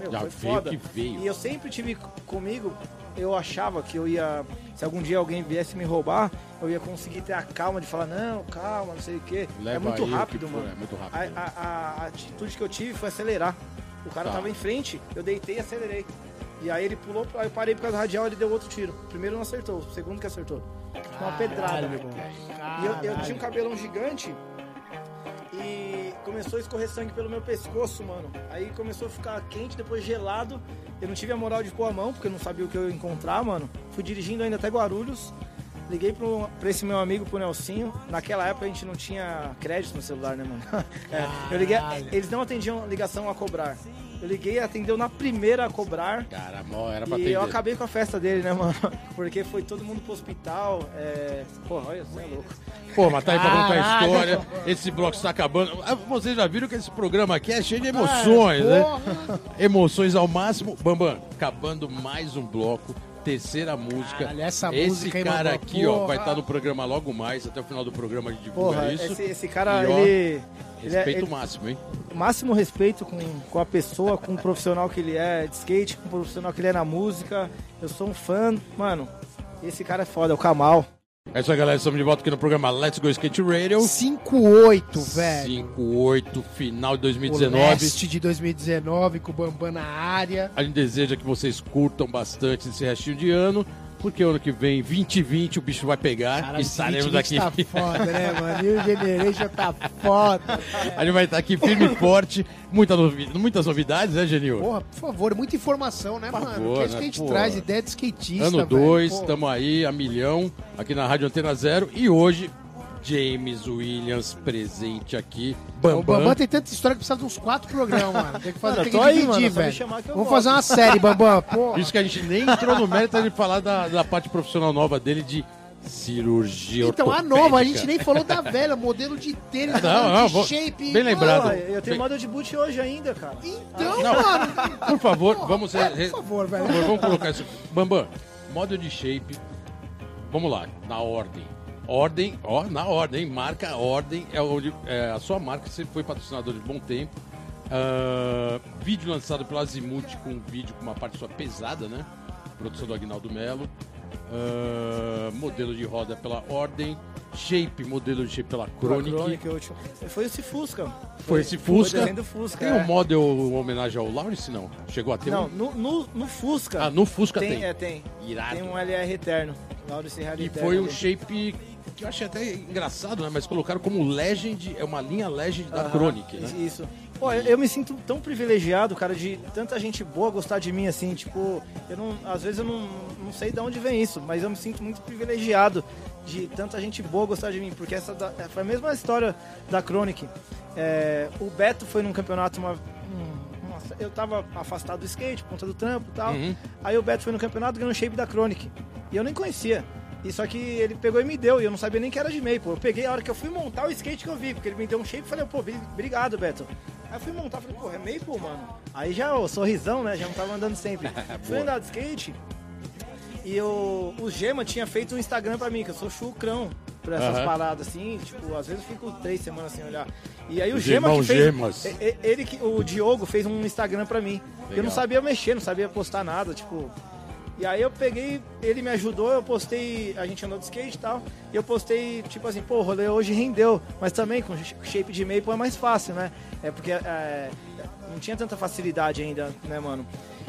Meu, Já foi foda. que veio. E eu sempre tive comigo, eu achava que eu ia, se algum dia alguém viesse me roubar, eu ia conseguir ter a calma de falar, não, calma, não sei o quê. é Leva muito aí o que rápido, for, mano. É muito A, rápido. a- a- a atitude que eu tive foi acelerar. O cara Tá. tava em frente, eu deitei e acelerei. E aí ele pulou, aí eu parei por causa do radial ele deu outro tiro. Primeiro não acertou, o segundo que acertou. Uma pedrada. Caralho, mano. E eu, eu tinha um cabelão gigante e começou a escorrer sangue pelo meu pescoço, mano. Aí começou a ficar quente, depois gelado. Eu não tive a moral de pôr a mão, porque eu não sabia o que eu ia encontrar, mano. Fui dirigindo ainda até Guarulhos. Liguei pro, pra esse meu amigo, pro Nelsinho. Naquela época a gente não tinha crédito no celular, né, mano? [LAUGHS] É, eu liguei, eles não atendiam ligação a cobrar. Eu liguei, atendeu na primeira a cobrar. Cara, mó, era pra E atender. eu acabei com a festa dele, né, mano? [LAUGHS] Porque foi todo mundo pro hospital. É... Porra, olha, você é louco. Pô, mas tá aí pra contar a história. Esse bloco está acabando. Ah, Vocês já viram que esse programa aqui é cheio de emoções, né? Emoções ao máximo. Bambam, acabando mais um bloco. Terceira música. Caralho, essa esse música cara aqui, ó, porra. vai estar no programa logo mais. Até o final do programa a gente divulga Porra, isso. esse, esse cara, E, ó, ele. é- Respeito ele- máximo, hein? máximo respeito com, com a pessoa, com o profissional que ele é de skate, com o profissional que ele é na música. Eu sou um fã, mano. Esse cara é foda, é o Kamal. É isso aí, galera. Estamos de volta aqui no programa Let's Go Skate Radio. 5-8, velho. 5-8, final de O 2019. leste de 2019, com o Bambam na área. A gente deseja que vocês curtam bastante esse restinho de ano, porque ano que vem, 2020, o bicho vai pegar Cara, e estaremos 2020 aqui. tá foda, né, mano? New Generation tá foda. [LAUGHS] A gente vai estar aqui firme e forte. Muita novi- Muitas novidades, né, Genil? Porra, por favor, muita informação, né, Por mano? favor, que é isso né, que a gente traz, ideia de skatista, Ano velho. 2, Pô, estamos aí a milhão, aqui na Rádio Antena Zero. E hoje, James Williams presente aqui. O Bambam. Bambam tem tanta história que precisa de uns quatro programas, mano. Tem que fazer, Mano, tem que aí, dividir, mano, me velho. Vamos volto. fazer uma série, Bambam. [LAUGHS] Pô, Por isso que a gente nem entrou no mérito de falar da, da parte profissional nova dele de cirurgia então, a ortopédica. nova, a gente nem falou da velha, modelo de tênis, Não, não, de vou- shape. bem lembrado. Porra, eu tenho Bem- model de boot hoje ainda, cara. Então, Não. mano, Por favor, vamos... re- re- por favor, por velho. favor, vamos colocar isso. Bambam, model de shape. Vamos lá, na ordem. Ordem, ó, na ordem, marca, ordem, é, onde, é a sua marca, você foi patrocinador de bom tempo. Ah, vídeo lançado pela Azimuth com um vídeo com uma parte sua pesada, né? Produção do Agnaldo Melo. Ah, modelo de roda pela Ordem. Shape, modelo de shape pela Chronic. Chronic, Foi esse Fusca. Foi esse Fusca. Foi Fusca. Tem é. um model em homenagem ao Lawrence, não? Chegou a ter Não, um? no, no, no Fusca. Ah, no Fusca tem, tem. É, tem. Irado. Tem um LR Eterno. Laurence Rally E Eterno foi um shape que eu achei até engraçado, né? Mas colocaram como Legend, é uma linha Legend da Aham, Chronic, né? Isso. Pô, eu, eu me sinto tão privilegiado, cara, de tanta gente boa gostar de mim, assim, tipo, eu não, às vezes eu não, não sei de onde vem isso, mas eu me sinto muito privilegiado de tanta gente boa gostar de mim, porque essa da- foi a mesma história da Chronic. É, o Beto foi num campeonato uma. um- nossa, eu tava afastado do skate, por conta do trampo e tal. Uhum. Aí o Beto foi no campeonato ganhou o shape da Chronic. E eu nem conhecia. E só que ele pegou e me deu, e eu não sabia nem que era de Maple. Eu peguei a hora que eu fui montar o skate que eu vi, porque ele me deu um shape e falei, pô, bri- obrigado, Beto. Aí eu fui montar, falei, pô, é Maple, mano. Aí já, o sorrisão, né? Já não tava andando sempre. [LAUGHS] fui andar de skate e o, o Gema tinha feito um Instagram pra mim, que eu sou chucrão pra essas Aham. paradas, assim, tipo, às vezes eu fico três semanas sem olhar. E aí o Os Gema que fez, Gemas. ele que o Diogo fez um Instagram pra mim. Eu não sabia mexer, não sabia postar nada, tipo. E aí eu peguei, ele me ajudou, eu postei, a gente andou de skate e tal, e eu postei, tipo assim, pô, o rolê hoje rendeu, mas também com shape de maple é mais fácil, né? É porque é, não tinha tanta facilidade ainda, né, mano?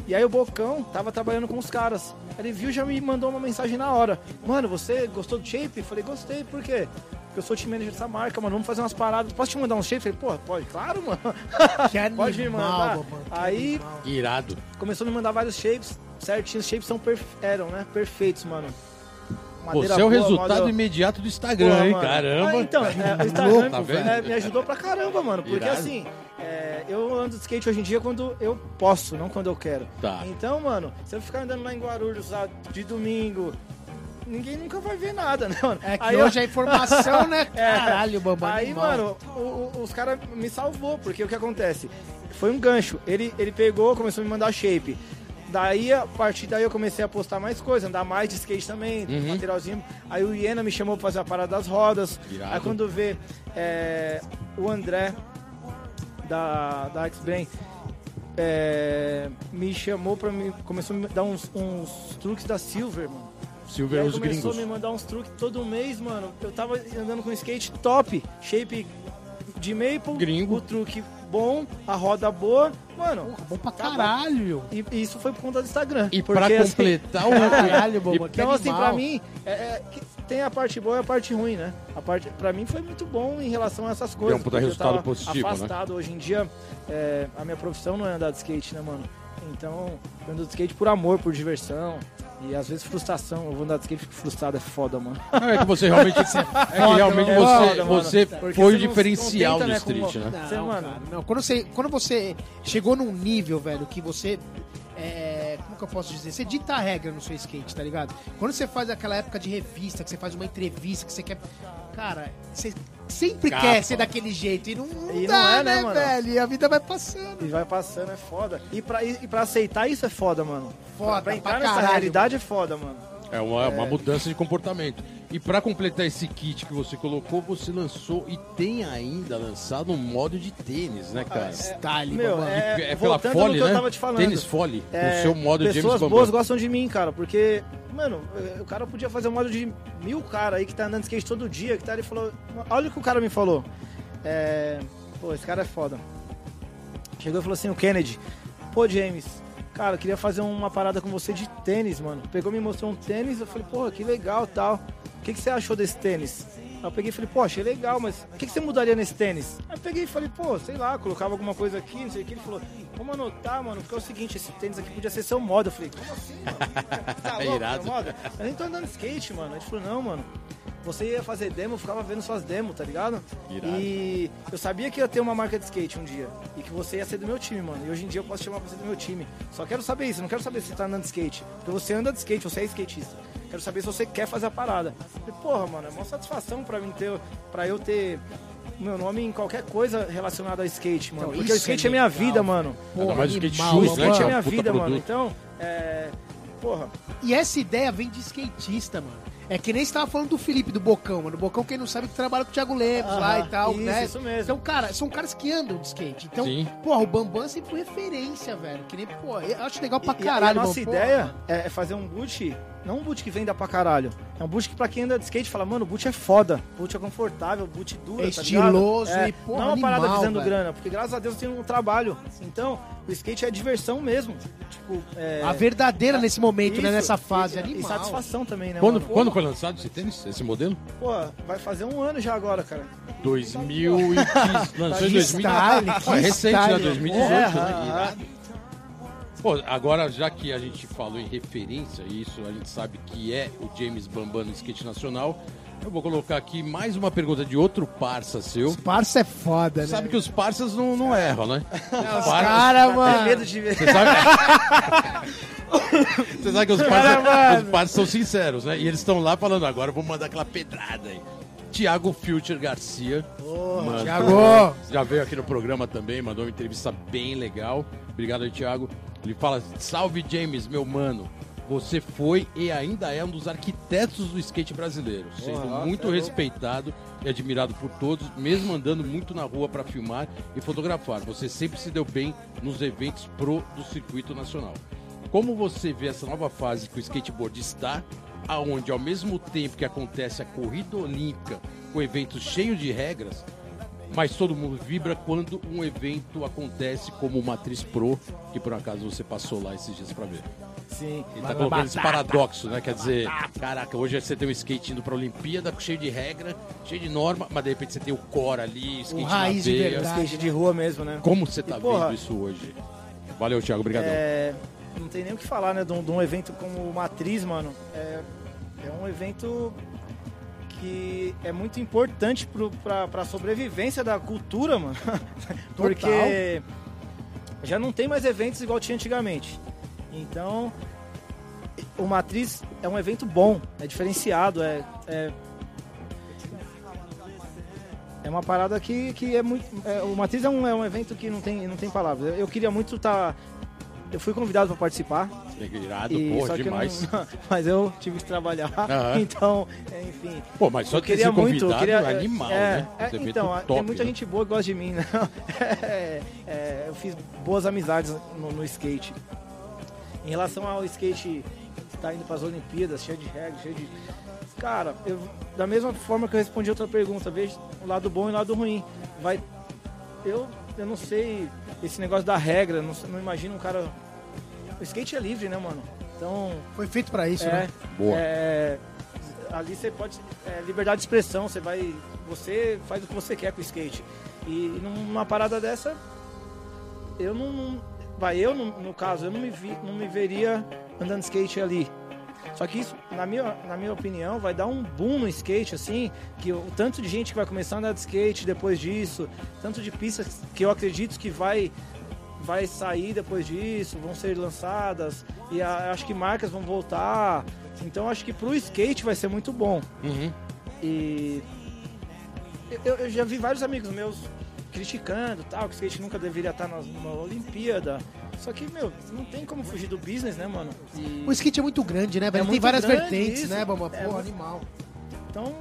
E aí o Bocão tava trabalhando com os caras. Ele viu já me mandou uma mensagem na hora. Mano, você gostou do shape? Falei, gostei, por quê? Porque eu sou team manager dessa marca, mano, vamos fazer umas paradas. Posso te mandar um shape? Falei, pô, pode, claro, mano. [LAUGHS] Que animal, Pode me mandar. mano, que Aí animal. Irado. começou a me mandar vários shapes certinho. Os shapes são perfe- eram, né? Perfeitos, mano. Você é o resultado model- imediato do Instagram, Porra, hein? mano. Caramba. Ah, então, é, o Instagram Tá vendo? é, me ajudou pra caramba, mano. Porque Irado. assim, é, eu ando de skate hoje em dia quando eu posso, não quando eu quero. Tá. Então, mano, se eu ficar andando lá em Guarulhos ah, de domingo, ninguém nunca vai ver nada, [LAUGHS] né, mano? É que Aí eu- hoje a informação, né? [LAUGHS] É. Caralho, Bambam. Aí, animal. mano, o- o- os caras me salvou, porque o que acontece? Foi um gancho. Ele, ele pegou, começou a me mandar shape. Daí, a partir daí eu comecei a postar mais coisas, andar mais de skate também, Uhum. materialzinho. Aí o Iena me chamou pra fazer a parada das rodas. Irado. Aí quando vê é, o André da, da X-Brain é, me chamou pra mim, começou a me dar uns, uns truques da Silver, mano. E Silver aí os começou gringos. a me mandar uns truques todo mês, mano. Eu tava andando com skate top, shape de maple, Gringo. o truque bom, a roda boa, mano. Porra, bom pra Tá bom. caralho. E, e isso foi por conta do Instagram. E porque, pra assim, completar [LAUGHS] o. Caralho, e- Bambam. que então, assim, animal. pra mim, é, é, que tem a parte boa e a parte ruim, né? A parte, pra mim foi muito bom em relação a essas coisas. um puta porque eu resultado tava positivo, né? afastado. Hoje em dia, é, a minha profissão não é andar de skate, né, mano? Então, eu ando de skate por amor, por diversão. E às vezes frustração. Eu vou andar de skate e fico frustrado, é foda, mano. Não, é que você realmente. [LAUGHS] é que realmente é você, foda, você foi o não- diferencial do né, street, como- né? Não, Você, mano- cara, não. Quando você, quando você chegou num nível, velho, que você. é, como que eu posso dizer? Você dita a regra no seu skate, tá ligado? Quando você faz aquela época de revista, que você faz uma entrevista, que você quer. Cara, você sempre Capa. quer ser daquele jeito. E não, não E não dá, é, né, né, mano? velho? E a vida vai passando. E vai passando, é foda. E pra, e, e pra aceitar isso é foda, mano. Foda pra, pra entrar pra nessa caralho. realidade é foda, mano. É uma, uma mudança de comportamento. E pra completar esse kit que você colocou, você lançou e tem ainda lançado um modo de tênis, né, cara? Style, Meu, babá. é- é pela Fole, que eu né? tava te falando. Tênis Fole, É, o seu modo James Pessoas Bambam. boas gostam de mim, cara, porque, mano, o cara podia fazer um modo de mil cara aí que tá andando de skate todo dia, que tá ali e falou. Olha o que o cara me falou. É, pô, esse cara é foda. Chegou e falou assim, o Kennedy, pô, James, cara, eu queria fazer uma parada com você de tênis, mano. Pegou e me mostrou um tênis, eu falei, porra, que legal tal. O que, que você achou desse tênis? Aí eu peguei e falei, pô, achei legal, mas o que, que você mudaria nesse tênis? Aí eu peguei e falei, pô, sei lá, colocava alguma coisa aqui, não sei o que. Ele falou, vamos anotar, mano, porque é o seguinte, esse tênis aqui podia ser seu moda. Eu falei, como assim, mano? Tá [LAUGHS] louco, Irado. meu moda? Eu nem tô andando de skate, mano. Ele falou, não, mano. Você ia fazer demo, eu ficava vendo suas demos, tá ligado? Irado. E eu sabia que ia ter uma marca de skate um dia. E que você ia ser do meu time, mano. E hoje em dia eu posso chamar você do meu time. Só quero saber isso, não quero saber se você tá andando de skate. Porque você anda de skate, você é skatista. Quero saber se você quer fazer a parada. Falei, porra, mano, é uma satisfação pra mim ter. pra eu ter meu nome em qualquer coisa relacionada a skate, mano. Então, Porque o isso é skate é, minha legal. vida, mano. Ainda mais o skate animal, shoes, O né, skate é cara? minha Puta vida, mano. produto. Então, é. Porra, E essa ideia vem de skatista, mano. É que nem você tava falando do Felipe, do Bocão, mano. O Bocão, quem não sabe, que trabalha com o Thiago Lemos lá e tal, isso, né? isso mesmo. Então, cara, são caras que andam de skate. Então, Sim. porra, o Bambam sempre foi referência, velho. Que nem, pô, eu acho legal pra caralho, e a nossa mano. ideia Porra, é fazer um boot, não um boot que venda pra caralho. É um boot que pra quem anda de skate fala, mano, o boot é foda, o boot é confortável, o boot dura, É tá estiloso? É, e, porra, Não é uma parada animal, visando velho. grana, porque graças a Deus eu tenho um trabalho. Então, o skate é diversão mesmo. Tipo, é... A verdadeira nesse momento, né? isso, Nessa fase, e, animal. E satisfação também, né, Quando, mano? quando foi lançado esse tênis, esse modelo? Pô, vai fazer um ano já agora, cara. 2015. [LAUGHS] Lançou em Que 2000. style, que Ah, é recente, né? style. 2018, É, né? Pô, agora, já que a gente falou em referência, e isso a gente sabe que é o James Bambam no skate nacional, eu vou colocar aqui mais uma pergunta de outro parça seu. Os parça é foda, né? Sabe que os parças não, não erram, né? Os Os parças- caras, Tem mano. medo de ver. Você sabe... [LAUGHS] Você sabe que os parceiros, os parceiros são sinceros, né? E eles estão lá falando, agora eu vou mandar aquela pedrada aí. Tiago Future Garcia. mandou- Thiago. Já veio aqui no programa também, mandou uma entrevista bem legal. Obrigado aí, Thiago. Ele fala, salve James, meu mano. Você foi e ainda é um dos arquitetos do skate brasileiro, sendo muito é respeitado e admirado por todos, mesmo andando muito na rua para filmar e fotografar. Você sempre se deu bem nos eventos pro do circuito nacional. Como você vê essa nova fase que o skateboard está, aonde ao mesmo tempo que acontece a corrida olímpica, com eventos cheios de regras, mas todo mundo vibra quando um evento acontece como o Matriz Pro, que por acaso você passou lá esses dias pra ver. Sim. Ele tá colocando esse paradoxo, né? Quer dizer, caraca, hoje você tem um skate indo pra Olimpíada, cheio de regra, cheio de norma, mas de repente você tem o core ali, skate raiz na de veia. verdade. Skate de rua mesmo, né? Como você tá E, porra, vendo isso hoje? Valeu, Thiago, obrigadão. É, não tem nem o que falar, né? De um, de um evento como o Matriz, mano. É, é um evento que é muito importante pra, pra sobrevivência da cultura, mano. [LAUGHS] Porque já não tem mais eventos igual tinha antigamente. Então, o Matriz é um evento bom, é diferenciado, é. é é uma parada que, que é muito. é, o Matriz é um, é um evento que não tem, não tem palavras. Eu, eu queria muito estar. Eu fui convidado para participar. Irado, e, porra, que eu demais. não- [LAUGHS] mas eu tive que trabalhar. Aham. [LAUGHS] Então, enfim. Pô, mas só eu ter queria sido muito. Eu queria, é animal, é, né? é, então, top, tem muita né? gente boa que gosta de mim, né? [LAUGHS] É, é, eu fiz boas amizades no, no skate. Em relação ao skate estar indo para as Olimpíadas, cheio de regras, cheio de. Cara, eu, da mesma forma que eu respondi outra pergunta, vejo o lado bom e o lado ruim. Vai. Eu, eu não sei esse negócio da regra, não, não imagino um cara. O skate é livre, né, mano? Então. Foi feito pra isso, É, né? Boa. é, ali você pode. É, liberdade de expressão, você vai. Você faz o que você quer com o skate. E numa parada dessa, eu não. não- vai, eu, no, no caso, eu não me, vi, não me veria andando de skate ali. Só que isso, na minha, na minha opinião, vai dar um boom no skate, assim, que o tanto de gente que vai começar a andar de skate depois disso, tanto de pistas que eu acredito que vai vai sair depois disso, vão ser lançadas e a- acho que marcas vão voltar. Então acho que pro skate vai ser muito bom. Uhum. E eu, eu já vi vários amigos meus criticando tal, que o skate nunca deveria estar na, na Olimpíada. Só que, meu, não tem como fugir do business, né, mano? E- O skate é muito grande, né, velho? É Tem várias vertentes, isso. né, Bamba? É Porra, animal. Então,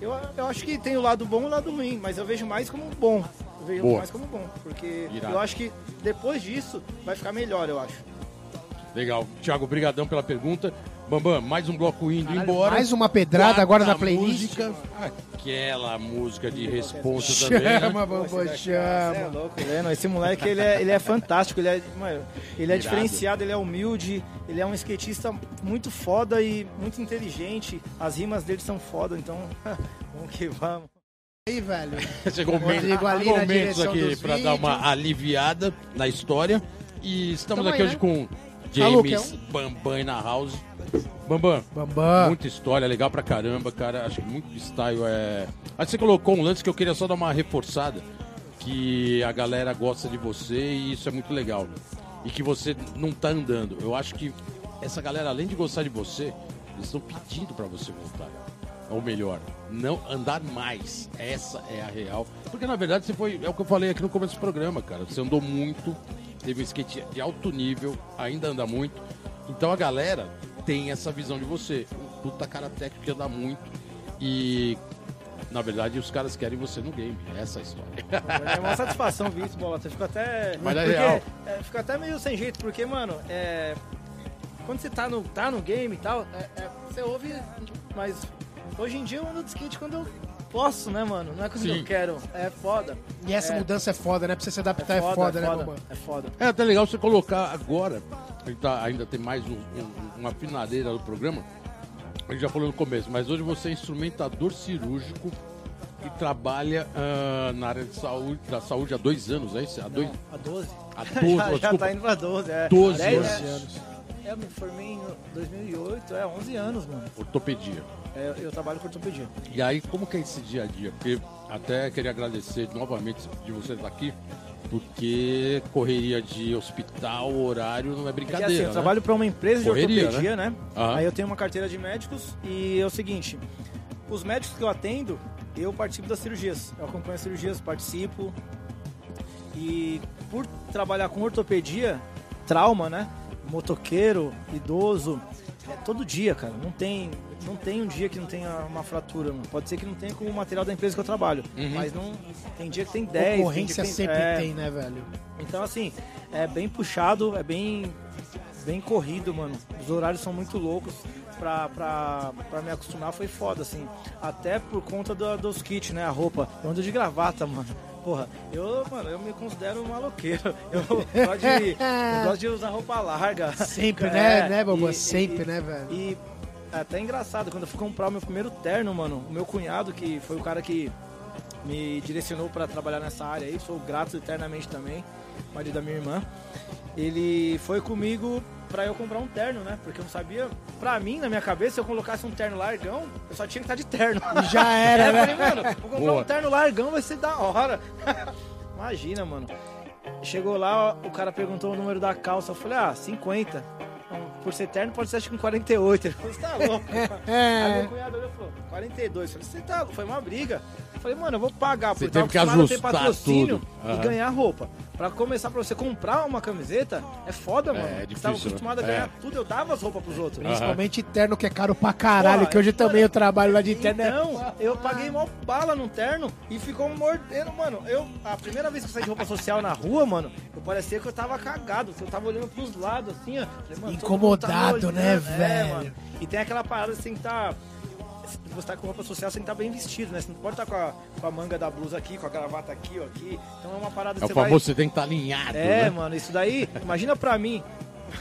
eu, eu acho que tem o lado bom e o lado ruim, mas eu vejo mais como bom. Eu vejo Boa. mais como bom, porque Irado. eu acho que depois disso vai ficar melhor, eu acho. Legal. Thiago, brigadão pela pergunta. Bambam, mais um bloco indo Caralho, embora. mais uma pedrada agora Quarta na playlist. Música, aquela música de responsa também, né? Chama, Bambam, Você é chama. louco, Leno. Esse moleque, ele é, ele é fantástico. Ele é, mano, ele é Irado. diferenciado, ele é humilde. Ele é um skatista muito foda e muito inteligente. As rimas dele são foda, então [LAUGHS] vamos que vamos. Aí, velho. [LAUGHS] Chegou Rodrigo ali momentos aqui para dar uma aliviada na história. E estamos Tamo aqui aí, hoje né? com Tá James Bambam na house. Bambam, Bambam. muita história, legal pra caramba, cara. Acho que muito style é. Aí você colocou um lance que eu queria só dar uma reforçada. Que a galera gosta de você e isso é muito legal. E que você não tá andando. Eu acho que essa galera, além de gostar de você, eles estão pedindo pra você voltar. Ou melhor, não andar mais. Essa é a real. Porque na verdade você foi. É o que eu falei aqui no começo do programa, cara. Você andou muito, teve um skate de alto nível, ainda anda muito. Então a galera tem essa visão de você. Um puta cara técnico que anda muito. E na verdade os caras querem você no game. Essa é a história. É uma satisfação ver isso, Bolota. Fico até. Mas é porque, real. é, fico até meio sem jeito, porque, mano, é. Quando você tá no, tá no game e tal, é- é, você ouve, mas hoje em dia eu ando de skate quando eu posso, né, mano? Não é quando Sim. eu quero. É foda. E essa É. mudança é foda, né? Pra você se adaptar é foda, né, foda, Bambam? é foda. É até legal você colocar agora, a gente tá- ainda tem mais um- um- uma finadeira do programa. A gente já falou no começo, mas hoje você é instrumentador cirúrgico e trabalha ah, na área de saúde, da saúde há dois anos, é isso? Há dois, A 12? há 12, [LAUGHS] já, já tá indo pra 12, é. 12 Dez, anos. é. É, eu me formei em 2008, é 11 anos, mano. ortopedia. É, eu trabalho com ortopedia. E aí, como que é esse dia a dia? Porque até queria agradecer novamente de você estar aqui, porque correria de hospital, horário, não é É que brincadeira, assim, eu né? trabalho para uma empresa de Correria, ortopedia, né? Aham. Aí eu tenho uma carteira de médicos e é o seguinte, os médicos que eu atendo, eu participo das cirurgias. Eu acompanho as cirurgias, participo. E por trabalhar com ortopedia, trauma, né? Motoqueiro, idoso, é todo dia, cara. Não tem, não tem um dia que não tenha uma fratura. mano. Pode ser que não tenha com o material da empresa que eu trabalho, Uhum. mas não tem dia que tem 10, Ocorrência tem sempre é, tem, né, velho? então, assim, é bem puxado, é bem, bem corrido, mano. Os horários são muito loucos. Pra, pra, pra me acostumar foi foda, assim. Até por conta do- dos kits, né? A roupa. Eu ando de gravata, mano. Porra, eu, mano, eu me considero um maloqueiro. [LAUGHS] Eu gosto de, eu gosto de usar roupa larga. Sempre, É, né, né, Bambam? e- Sempre, e- né, velho? E até engraçado, quando eu fui comprar o meu primeiro terno, mano, o meu cunhado, que foi o cara que me direcionou pra trabalhar nessa área aí, sou grato eternamente também, marido da minha irmã. Ele foi comigo pra eu comprar um terno, né? Porque eu não sabia, pra mim, na minha cabeça, se eu colocasse um terno largão, eu só tinha que estar de terno. [LAUGHS] Já [LAUGHS] era, É, eu né? falei, mano, vou comprar Boa. um terno largão, vai ser da hora. [LAUGHS] Imagina, mano. Chegou lá, o cara perguntou o número da calça. Eu falei, ah, 50. Então, Por ser terno, pode ser acho que um 48. Ele falou, você tá louco? Aí meu cunhado olhou e falou, 42. Eu falei, você tá louco? Foi uma briga. Eu falei, mano, eu vou pagar, Você porque eu tava que acostumado a ter patrocínio tudo. e ganhar roupa. Pra começar, pra você comprar uma camiseta, é foda, mano. é Você difícil, tava né? acostumado a É. ganhar tudo, eu dava as roupas pros outros. Principalmente terno que é caro pra caralho, Porra, que hoje é, também eu trabalho lá de terno. né? Então, eu paguei mó bala num terno e ficou mordendo, mano. Eu, a primeira vez que eu saí de roupa social na rua, mano, eu parecia que eu tava cagado, que eu tava olhando pros lados, assim, ó. Falei, tá Incomodado, né, olhando. velho? mano. E tem aquela parada, tem que estar... Se você tá com roupa social, você tem que estar bem vestido, né? Você não pode estar com a, com a manga da blusa aqui, com a gravata aqui, ó, aqui. Então é uma parada É o você famoso, vai... você tem que estar alinhado, É, né? mano, isso daí, imagina pra mim,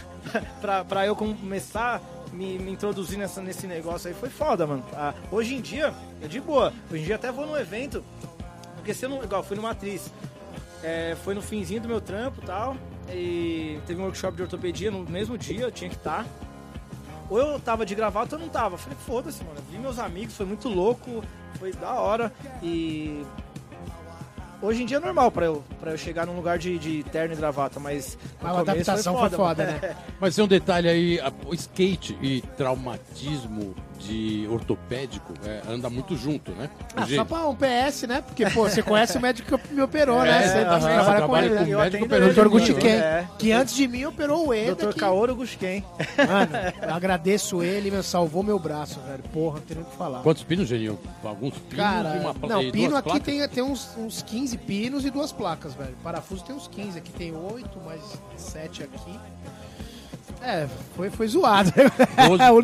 [LAUGHS] pra, pra eu começar me, me introduzir nessa, nesse negócio aí, foi foda, mano. Ah, hoje em dia, é de boa. Hoje em dia até vou num evento, porque se eu não, igual, fui numa atriz, é, foi no finzinho do meu trampo e tal, e teve um workshop de ortopedia no mesmo dia, eu tinha que estar. Ou eu tava de gravata ou eu não tava. Falei, foda-se, mano. Vi meus amigos, foi muito louco, foi da hora. E hoje em dia é normal pra eu, pra eu chegar num lugar de, de terno e gravata, mas. a adaptação foi foda, mano. né? [LAUGHS] Mas tem um detalhe aí, a- o skate e traumatismo de ortopédico é, anda muito junto, né? Ah, só pra um PS, né? Porque, pô, você conhece o médico que me operou, É, né? Você também trabalha com ele, com né? Eu médico operou Dr. É. que antes de mim operou o Eda. Dr. que-. Mano, eu agradeço ele, meu, salvou meu braço, velho. Porra, não tem nem o que falar. Quantos pinos, Geninho? Alguns pinos Cara, e uma pla- não, pino aqui placas? tem, tem uns, uns 15 pinos e duas placas, velho. Parafuso tem uns 15, aqui tem 8, mais 7 aqui. É, foi, foi zoado. [LAUGHS] Doze- o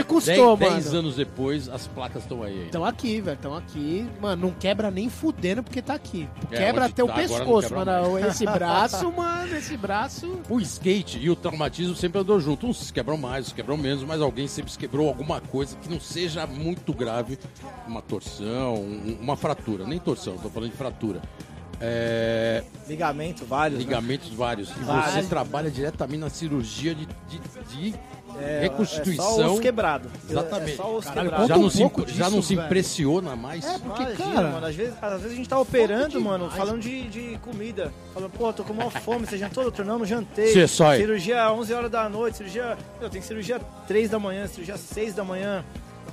an- custou, dez- mano. Dez anos depois, as placas estão aí. Estão aqui, velho, estão aqui. Mano, não quebra nem fudendo porque tá aqui. É, quebra onde até o tá não pescoço, mano. [LAUGHS] Esse braço, mano, esse braço. O skate e o traumatismo sempre andou junto. Uns se quebram mais, uns quebram menos, mas alguém sempre se quebrou alguma coisa que não seja muito grave. Uma torção, um- uma fratura. Nem torção, tô falando de fratura. É, Ligamento, vários. né? ligamentos vários. E Vários. você trabalha diretamente na cirurgia de, de- de É, É reconstituição. só osso quebrado. Exatamente. É só osso Caralho, quebrado. já Conta não, um se, imp- já disso, não se impressiona mais? É, porque, Imagina, cara. mano, às vezes, às vezes a gente tá operando, demais. mano, falando de, de comida. Falando, pô, tô com uma fome, você jantou, doutor? Não, não jantei. Cê só- Cirurgia 11 horas da noite, cirurgia... Eu tenho cirurgia 3 da manhã, cirurgia 6 da manhã.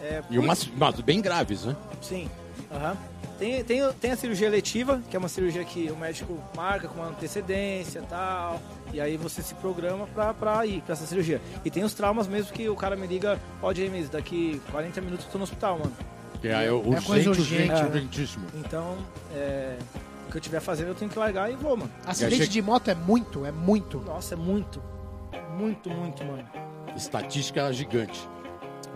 É, E umas, umas bem graves, né? Sim. aham. Tem, tem, tem a cirurgia eletiva, que é uma cirurgia que o médico marca com uma antecedência e tal. E aí você se programa pra, pra ir pra essa cirurgia. E tem os traumas mesmo que o cara me liga, ó, James, daqui 40 minutos eu tô no hospital, mano. Que é, urgente, coisa urgente, né? urgentíssimo. Então, é, o que eu estiver fazendo eu tenho que largar e vou, mano. Acidente achei- de moto é muito, é muito. Nossa, é muito. Muito, muito, mano. Estatística gigante.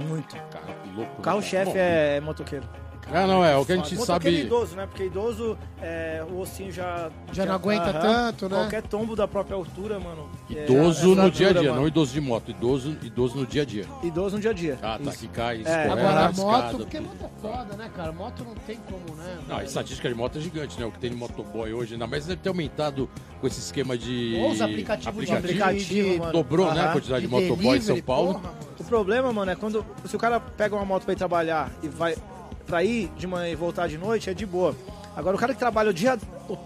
Muito. Cara, que louco. O carro-chefe é motoqueiro. Ah, não, é o que a gente motoqueiro sabe. idoso, né? Porque idoso, é, o ossinho já... Já não aguenta Aham. tanto, né? Qualquer tombo da própria altura, mano. é- Idoso é no dia a dia, mano. não idoso de moto. Idoso, idoso no dia a dia. Idoso no dia a dia. Ah, tá, Isso. que cai, É, escorrega, Agora a moto, porque moto é foda, né, cara? Moto não tem como, né? Não, a estatística de moto é gigante, né? O que tem de motoboy hoje, ainda mais deve ter aumentado com esse esquema de. Ou os aplicativos de aplicativo. aplicativo, mano. Dobrou, né? A quantidade de, De motoboy em São Paulo. porra. O problema, mano, é quando. Se o cara pega uma moto pra ir trabalhar e vai pra ir de manhã e voltar de noite, é de boa. Agora, o cara que trabalha o dia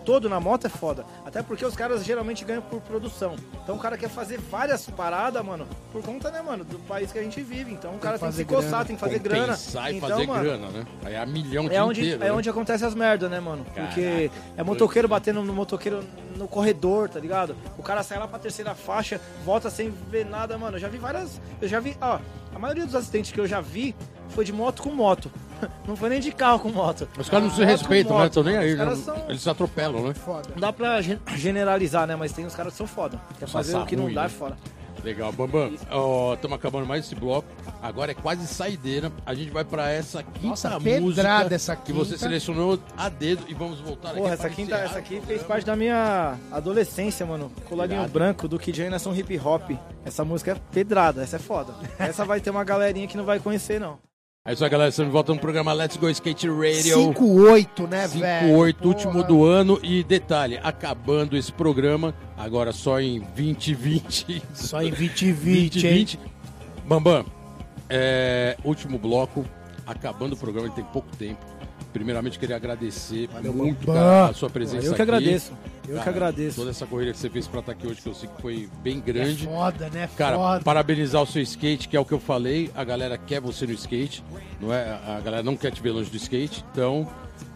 todo na moto é foda. Até porque os caras geralmente ganham por produção. Então o cara quer fazer várias paradas, mano, por conta, né, mano, do país que a gente vive. Então o cara tem que fazer se coçar, grana. tem que fazer grana. E Então, fazer mano, grana, né? Aí é a milhão de É onde, inteiro. é né? onde acontece as merdas, né, mano? Porque Caraca, é motoqueiro doido, batendo no motoqueiro no corredor, tá ligado? O cara sai lá pra terceira faixa, volta sem ver nada, mano. Eu já vi várias. Eu já vi, ó. A maioria dos acidentes que eu já vi foi de moto com moto. [LAUGHS] Não foi nem de carro com moto. Os caras não se respeitam, né? Estão nem aí, Os né? caras são- Eles se atropelam, né? Foda. Não dá pra gen- generalizar, né? Mas tem uns caras que são foda. Quer fazer o que não ruim, dá né? é fora. Legal, Bambam. Estamos acabando mais esse bloco. Agora é quase saideira. A gente vai pra essa quinta Nossa, música pedrada essa que você quinta. selecionou a dedo e vamos voltar Porra, aqui essa, para quinta, essa aqui fez programa. parte da minha adolescência, mano. Colarinho Irado. branco do Kid Anderson Hip Hop. Essa música é pedrada, essa é foda. [LAUGHS] essa vai ter uma galerinha que não vai conhecer, não. É isso aí, galera. Estamos de volta no programa Let's Go Skate Radio. 5-8, né, velho? 5-8, Porra. último do ano. E detalhe, acabando esse programa, agora só em 2020. Só em 2020, hein? 2020. Bambam, é, último bloco, acabando o programa, ele tem pouco tempo. Primeiramente, queria agradecer muito Bambam. cara, a sua presença Eu que aqui. agradeço. Eu que Cara, agradeço. Toda essa corrida que você fez pra estar aqui hoje, que eu sei que foi bem É grande. foda, né? Cara, foda. parabenizar o seu skate, que é o que eu falei. A galera quer você no skate, não é? A galera não quer te ver longe do skate. Então,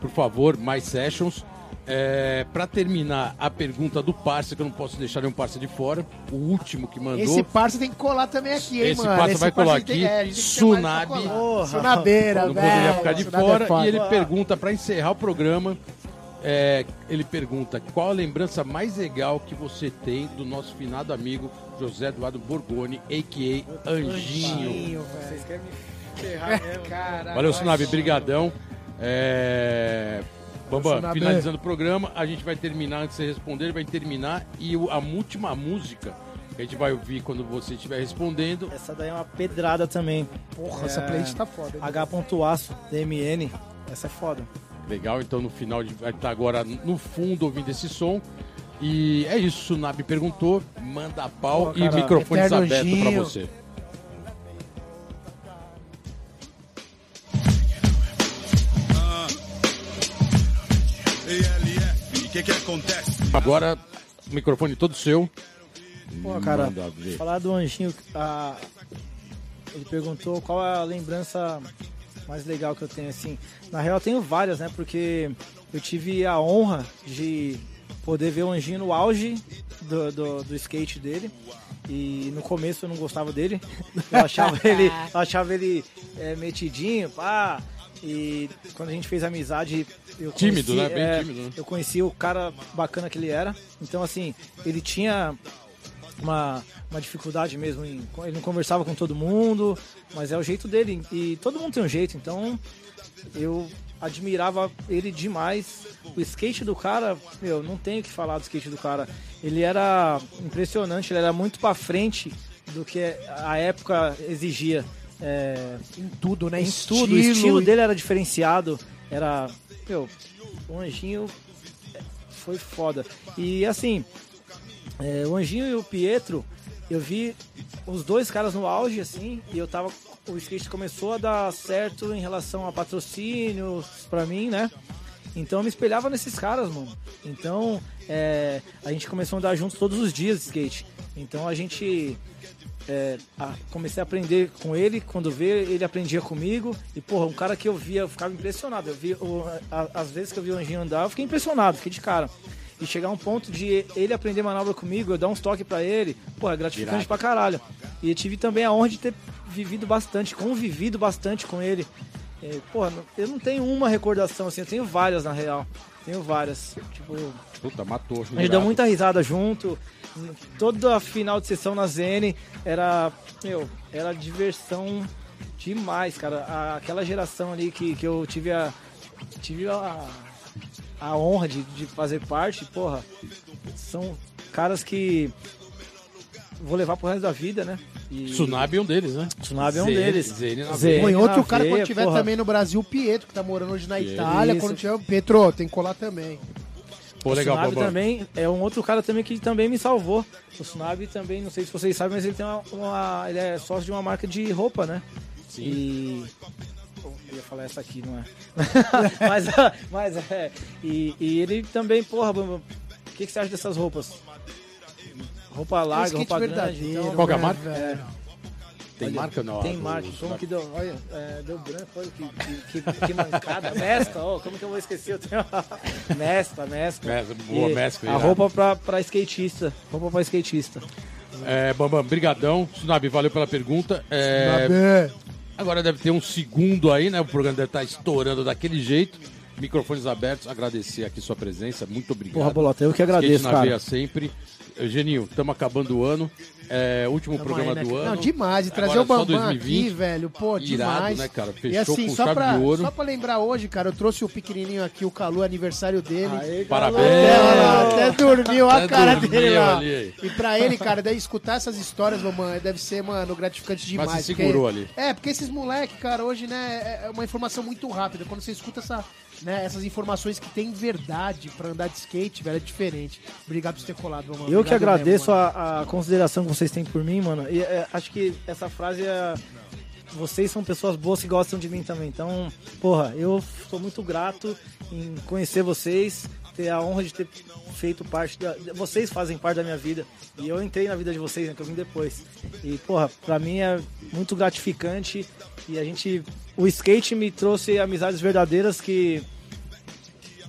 por favor, mais sessions. É, para terminar, a pergunta do parça, que eu não posso deixar nenhum parça de fora. O último que mandou. Esse parça tem que colar também aqui, hein, Esse mano? parça vai colar tem- aqui. é, a gente tem que ter mais pra Tsunami. colar. Porra. Sunabeira, não velho. poderia ficar de Tsunami é fora. foda. e ele pergunta, para encerrar o programa, é, ele pergunta qual a lembrança mais legal que você tem do nosso finado amigo José Eduardo Borgoni, a.k.a. Anjinho. Anjinho, velho. Vocês querem me ferrar mesmo. [LAUGHS] Caralho. Valeu, Sunabe, brigadão. É... Bambam, Sunabe. finalizando o programa, a gente vai terminar, antes de você responder, vai terminar e o- a última música que a gente vai ouvir quando você estiver respondendo. Essa daí é uma pedrada também. Porra, essa É. playlist tá foda. H.aço, DMN. Essa é foda. Legal, então no final a gente vai estar agora no fundo ouvindo esse som. E é isso, Sunabe perguntou, manda pau Pô, e cara, microfones eterno abertos pra Anjinho. você. Que que acontece? Agora, o microfone todo seu. Pô, cara, falar do Anjinho, a- ele perguntou qual é a lembrança mais legal que eu tenho, assim. Na real, eu tenho várias, né? Porque eu tive a honra de poder ver o Anjinho no auge do, do, do skate dele. E no começo eu não gostava dele. [LAUGHS] Eu achava ele, eu achava ele é, metidinho, pá. E quando a gente fez amizade, eu Tímido, conheci, né? Bem é, tímido, né? Eu conheci o cara bacana que ele era. Então, assim, ele tinha uma, uma dificuldade mesmo. Em, ele não conversava com todo mundo, mas é o jeito dele. E todo mundo tem um jeito, então eu admirava ele demais. O skate do cara, meu, não tenho o que falar do skate do cara. Ele era impressionante, ele era muito pra frente do que a época exigia. É, Em tudo, né? em tudo, o estilo dele era diferenciado. Era, meu, o Anjinho foi foda. E assim, é, o Anjinho e o Pietro, eu vi os dois caras no auge, assim, e eu tava. O skate começou a dar certo em relação a patrocínios pra mim, né? Então eu me espelhava nesses caras, mano. Então é, a gente começou a andar juntos todos os dias de skate. Então a gente. É, a- comecei a aprender com ele, quando vê, ele aprendia comigo. E, porra, um cara que eu via, eu ficava impressionado. Eu vi, o- a- as vezes que eu vi o Anjinho andar, eu fiquei impressionado, fiquei de cara. E chegar a um ponto de ele aprender manobra comigo, eu dar uns toques pra ele, porra, é gratificante Irado. pra caralho. E eu tive também a honra de ter vivido bastante, convivido bastante com ele. É, porra, eu não tenho uma recordação assim, eu tenho várias na real. Tenho várias. Tipo, Puta, matou. a gente deu muita risada junto. Toda final de sessão na ZN era, meu, era diversão demais, cara. Aquela geração ali que, que eu tive a tive a, a honra de, de fazer parte, porra, são caras que vou levar pro resto da vida, né? E Tsunami é um deles, né? Tsunami é um deles. Zene Põe outro cara veia, quando tiver porra. também no Brasil, o Pietro, que tá morando hoje na Pietro. Itália. Isso. Quando tiver o Pietro, tem que colar também. Pô, legal, o Tsunami Bambam. também é um outro cara também que também me salvou. O Tsunami também, não sei se vocês sabem, mas ele tem uma, uma- ele é sócio de uma marca de roupa, né? Sim. E eu ia falar essa aqui, não é? [LAUGHS] mas, mas é. E, e ele também, porra, o que, que você acha dessas roupas? Roupa larga, skate roupa grande. Então, Qual que é a né, marca? velho? Tem olha, marca não? Tem marca. os- Como que deu? Olha, é, deu branco, olha que, que, que, que mancada. [LAUGHS] Mescla, ó, como que eu vou esquecer? Eu tenho... [LAUGHS] mescla, mescla. Mescla, boa mescla, A roupa pra, pra skatista. Roupa pra skatista. É, Bambam, brigadão. Tsunami, valeu pela pergunta. É, agora deve ter um segundo aí, né? O programa deve estar estourando daquele jeito. Microfones abertos, agradecer aqui sua presença. Muito obrigado. Porra, Bolota, eu que agradeço, Skate na cara. veia sempre. Eugenio, estamos acabando o ano. É, último Tamo programa aí, né, do ano. Não, demais. E trazer Agora o só Bambam 2020. aqui, velho. Pô, Irado, demais. né, cara? e Fechou assim, com só pra, de ouro. só pra lembrar hoje, cara, eu trouxe o pequenininho aqui, o Calu, aniversário dele. Aê, Parabéns. Até, até dormiu a cara dormiu dele lá. ali. E pra ele, cara, daí escutar essas histórias, mamãe, deve ser, mano, gratificante demais. Mas se porque- segurou ali. É, porque esses moleques, cara, hoje, né, é uma informação muito rápida. Quando você escuta essa, né, essas informações que tem verdade pra andar de skate, velho, é diferente. Obrigado por ter colado, mamãe. Eu que Obrigado agradeço mesmo, mano. a, a consideração que vocês têm por mim, mano. E é, acho que essa frase é. Vocês são pessoas boas que gostam de mim também. Então, porra, eu sou muito grato em conhecer vocês, ter a honra de ter feito parte da. Vocês fazem parte da minha vida. E eu entrei na vida de vocês, né? Que eu vim depois. E, porra, pra mim é muito gratificante. E a gente. O skate me trouxe amizades verdadeiras que.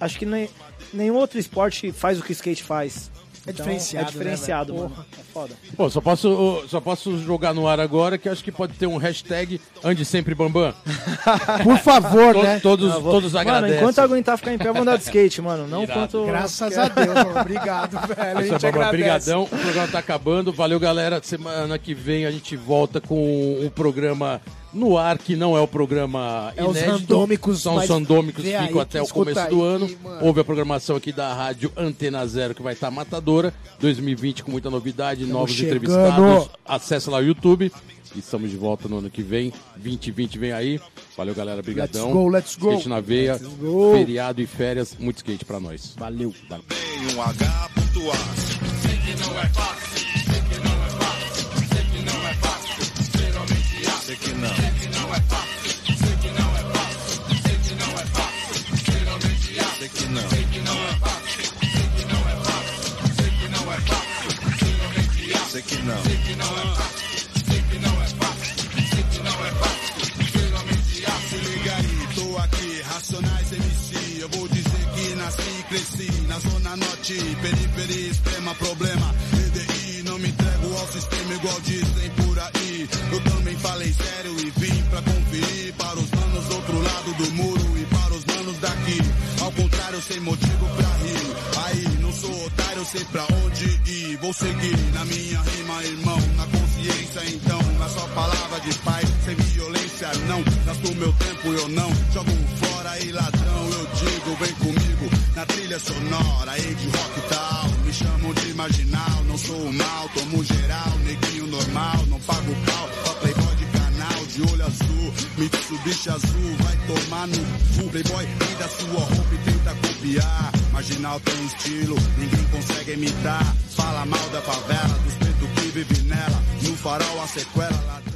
Acho que nem, nenhum outro esporte faz o que o skate faz. É diferenciado, É diferenciado, né, mano. É foda. Pô, só posso, só posso jogar no ar agora que acho que pode ter um hashtag Ande Sempre Bambam. [LAUGHS] Por favor, To- né? Todos, Ah, vou- todos Mano, agradecem. enquanto eu aguentar ficar em pé, eu vou andar de skate, mano. Não Irado. quanto. Graças a Deus, mano. Obrigado, [LAUGHS] velho. A gente Bambam, agradece. brigadão. O programa tá acabando. Valeu, galera. Semana que vem a gente volta com um programa no ar, que não é o programa É os inédito. randômicos, São os randômicos que ficam até o começo aí do ano. mano. Houve a programação aqui da rádio Antena Zero, que vai estar matadora. 2020 com muita novidade, novos chegando. entrevistados. Acesse lá o YouTube. E estamos de volta no ano que vem. 2020 vem aí. Valeu, galera. Brigadão. Let's go, let's go. Skate na veia. go. Feriado e férias. Muito skate pra nós. Valeu. Valeu. sei que não. Sei que não é fácil, sei que não é fácil, sei que não é fácil. Geralmente há, sei que não, é fácil, sei que não é fácil, sei que não é fácil. Sei que não, sei que não é fácil, sei que não é fácil, sei que não é fácil. Se liga aí, tô aqui, Racionais MC, eu vou dizer que nasci e cresci na zona norte, periferia, extrema, problema, EDI, não me entrego ao sistema igual dizem eu também falei sério e vim pra conferir para os manos do outro lado do muro e para os manos daqui. Ao contrário, sem motivo pra rir. Aí, não sou otário, sei pra onde ir. Vou seguir na minha rima, irmão, na consciência então, na sua palavra de paz, sem violência não. Gasto meu tempo, eu não jogo fora e ladrão, eu digo, vem comigo na trilha sonora, aí de rock e tal. Me chamam de marginal, não sou o mal, tomo geral, neguinho normal, não pago pau, só playboy de canal, de olho azul, Mitsubishi azul, vai tomar no cu, playboy, da sua roupa e tenta copiar. Marginal tem estilo, ninguém consegue imitar. Fala mal da favela, dos pretos que vivem nela. No farol a sequela